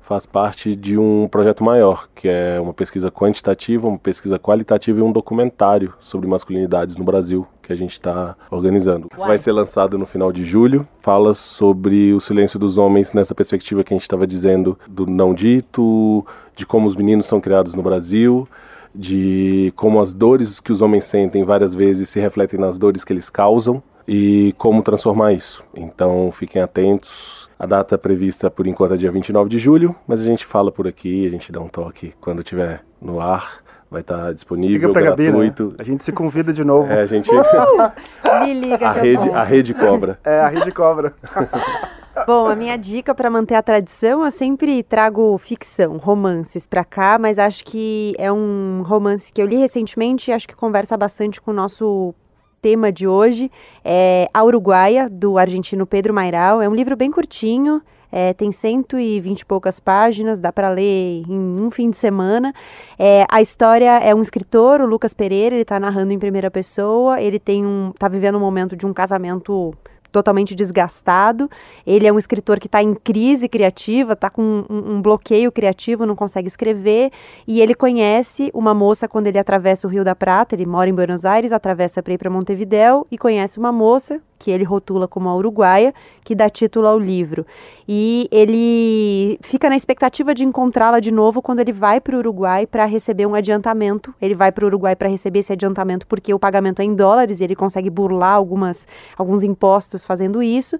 faz parte de um projeto maior, que é uma pesquisa quantitativa, uma pesquisa qualitativa e um documentário sobre masculinidades no Brasil que a gente está organizando. Uai. Vai ser lançado no final de julho. Fala sobre o silêncio dos homens nessa perspectiva que a gente estava dizendo do não dito, de como os meninos são criados no Brasil, de como as dores que os homens sentem várias vezes se refletem nas dores que eles causam e como transformar isso. Então fiquem atentos. A data prevista por enquanto é dia 29 de julho, mas a gente fala por aqui, a gente dá um toque quando estiver no ar. Vai estar disponível, Liga pra Gabi, né? gratuito. A gente se convida de novo. É, a gente. Me liga a, rede, a rede cobra. É, a rede cobra. Bom, a minha dica para manter a tradição, eu sempre trago ficção, romances pra cá, mas acho que é um romance que eu li recentemente e acho que conversa bastante com o nosso tema de hoje. É A Uruguaia, do argentino Pedro Mairal. É um livro bem curtinho, É, tem 120 e poucas páginas, dá para ler em um fim de semana. É, a história é um escritor, o Lucas Pereira, ele está narrando em primeira pessoa. Ele tem um, tá vivendo um momento de um casamento totalmente desgastado. Ele é um escritor que está em crise criativa, está com um, um, bloqueio criativo, não consegue escrever. E ele conhece uma moça quando ele atravessa o Rio da Prata. Ele mora em Buenos Aires, atravessa para ir para Montevidéu e conhece uma moça que ele rotula como a uruguaia, que dá título ao livro. E ele fica na expectativa de encontrá-la de novo quando ele vai para o Uruguai para receber um adiantamento. Ele vai para o Uruguai para receber esse adiantamento porque o pagamento é em dólares e ele consegue burlar algumas, alguns impostos fazendo isso.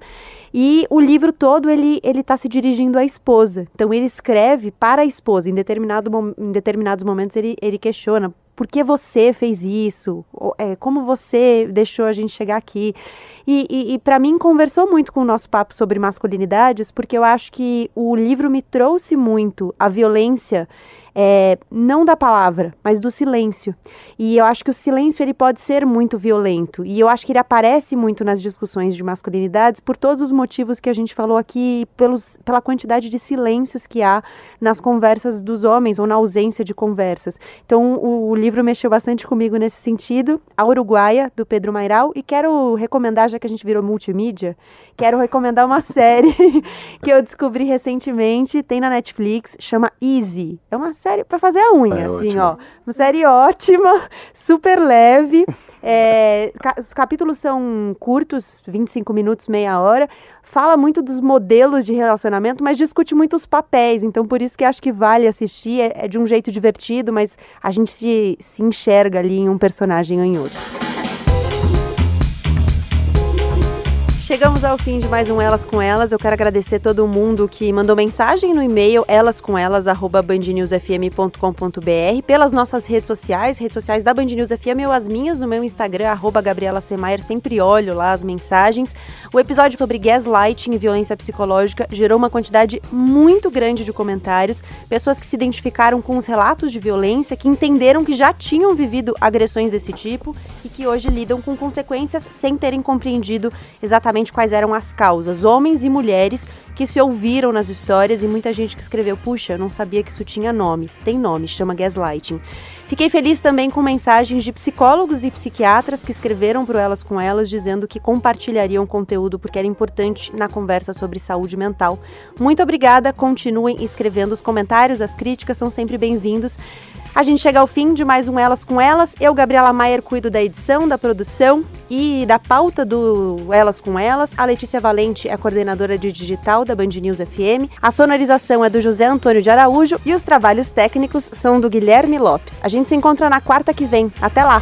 E o livro todo ele ele está se dirigindo à esposa. Então ele escreve para a esposa. Em, determinado, em determinados momentos ele, ele questiona por que você fez isso? É, como você deixou a gente chegar aqui? E, e, e para mim conversou muito com o nosso papo sobre masculinidades, porque eu acho que o livro me trouxe muito a violência é, não da palavra, mas do silêncio. E eu acho que o silêncio ele pode ser muito violento. E eu acho que ele aparece muito nas discussões de masculinidades por todos os motivos que a gente falou aqui, pelos, pela quantidade de silêncios que há nas conversas dos homens ou na ausência de conversas. Então o, o livro mexeu bastante comigo nesse sentido. A Uruguaia, do Pedro Mairal. E quero recomendar, já que a gente virou multimídia, quero recomendar uma série que eu descobri recentemente, tem na Netflix, chama Easy. É uma série série para fazer a unha, é assim, ótimo. ó. Uma série ótima, super leve. É, os capítulos são curtos, 25 minutos, meia hora. Fala muito dos modelos de relacionamento, mas discute muito os papéis. Então, por isso que acho que vale assistir. É, é de um jeito divertido, mas a gente se, se enxerga ali em um personagem ou em outro. Chegamos ao fim de mais um Elas com Elas. Eu quero agradecer todo mundo que mandou mensagem no e-mail elascomelas@bandnewsfm.com.br, pelas nossas redes sociais, redes sociais da Band News FM ou as minhas no meu Instagram arroba Gabriela Semayer, sempre olho lá as mensagens. O episódio sobre gaslighting e violência psicológica gerou uma quantidade muito grande de comentários, pessoas que se identificaram com os relatos de violência, que entenderam que já tinham vivido agressões desse tipo e que hoje lidam com consequências sem terem compreendido exatamente exatamente quais eram as causas, homens e mulheres que se ouviram nas histórias e muita gente que escreveu, puxa, não sabia que isso tinha nome. Tem nome, chama gaslighting. Fiquei feliz também com mensagens de psicólogos e psiquiatras que escreveram para Elas com Elas dizendo que compartilhariam conteúdo porque era importante na conversa sobre saúde mental. Muito obrigada, continuem escrevendo os comentários, as críticas são sempre bem-vindos. A gente chega ao fim de mais um Elas com Elas. Eu, Gabriela Maier, cuido da edição, da produção e da pauta do Elas com Elas. A Letícia Valente é coordenadora de digital da Band News FM. A sonorização é do José Antônio de Araújo e os trabalhos técnicos são do Guilherme Lopes. A gente se encontra na quarta que vem. Até lá!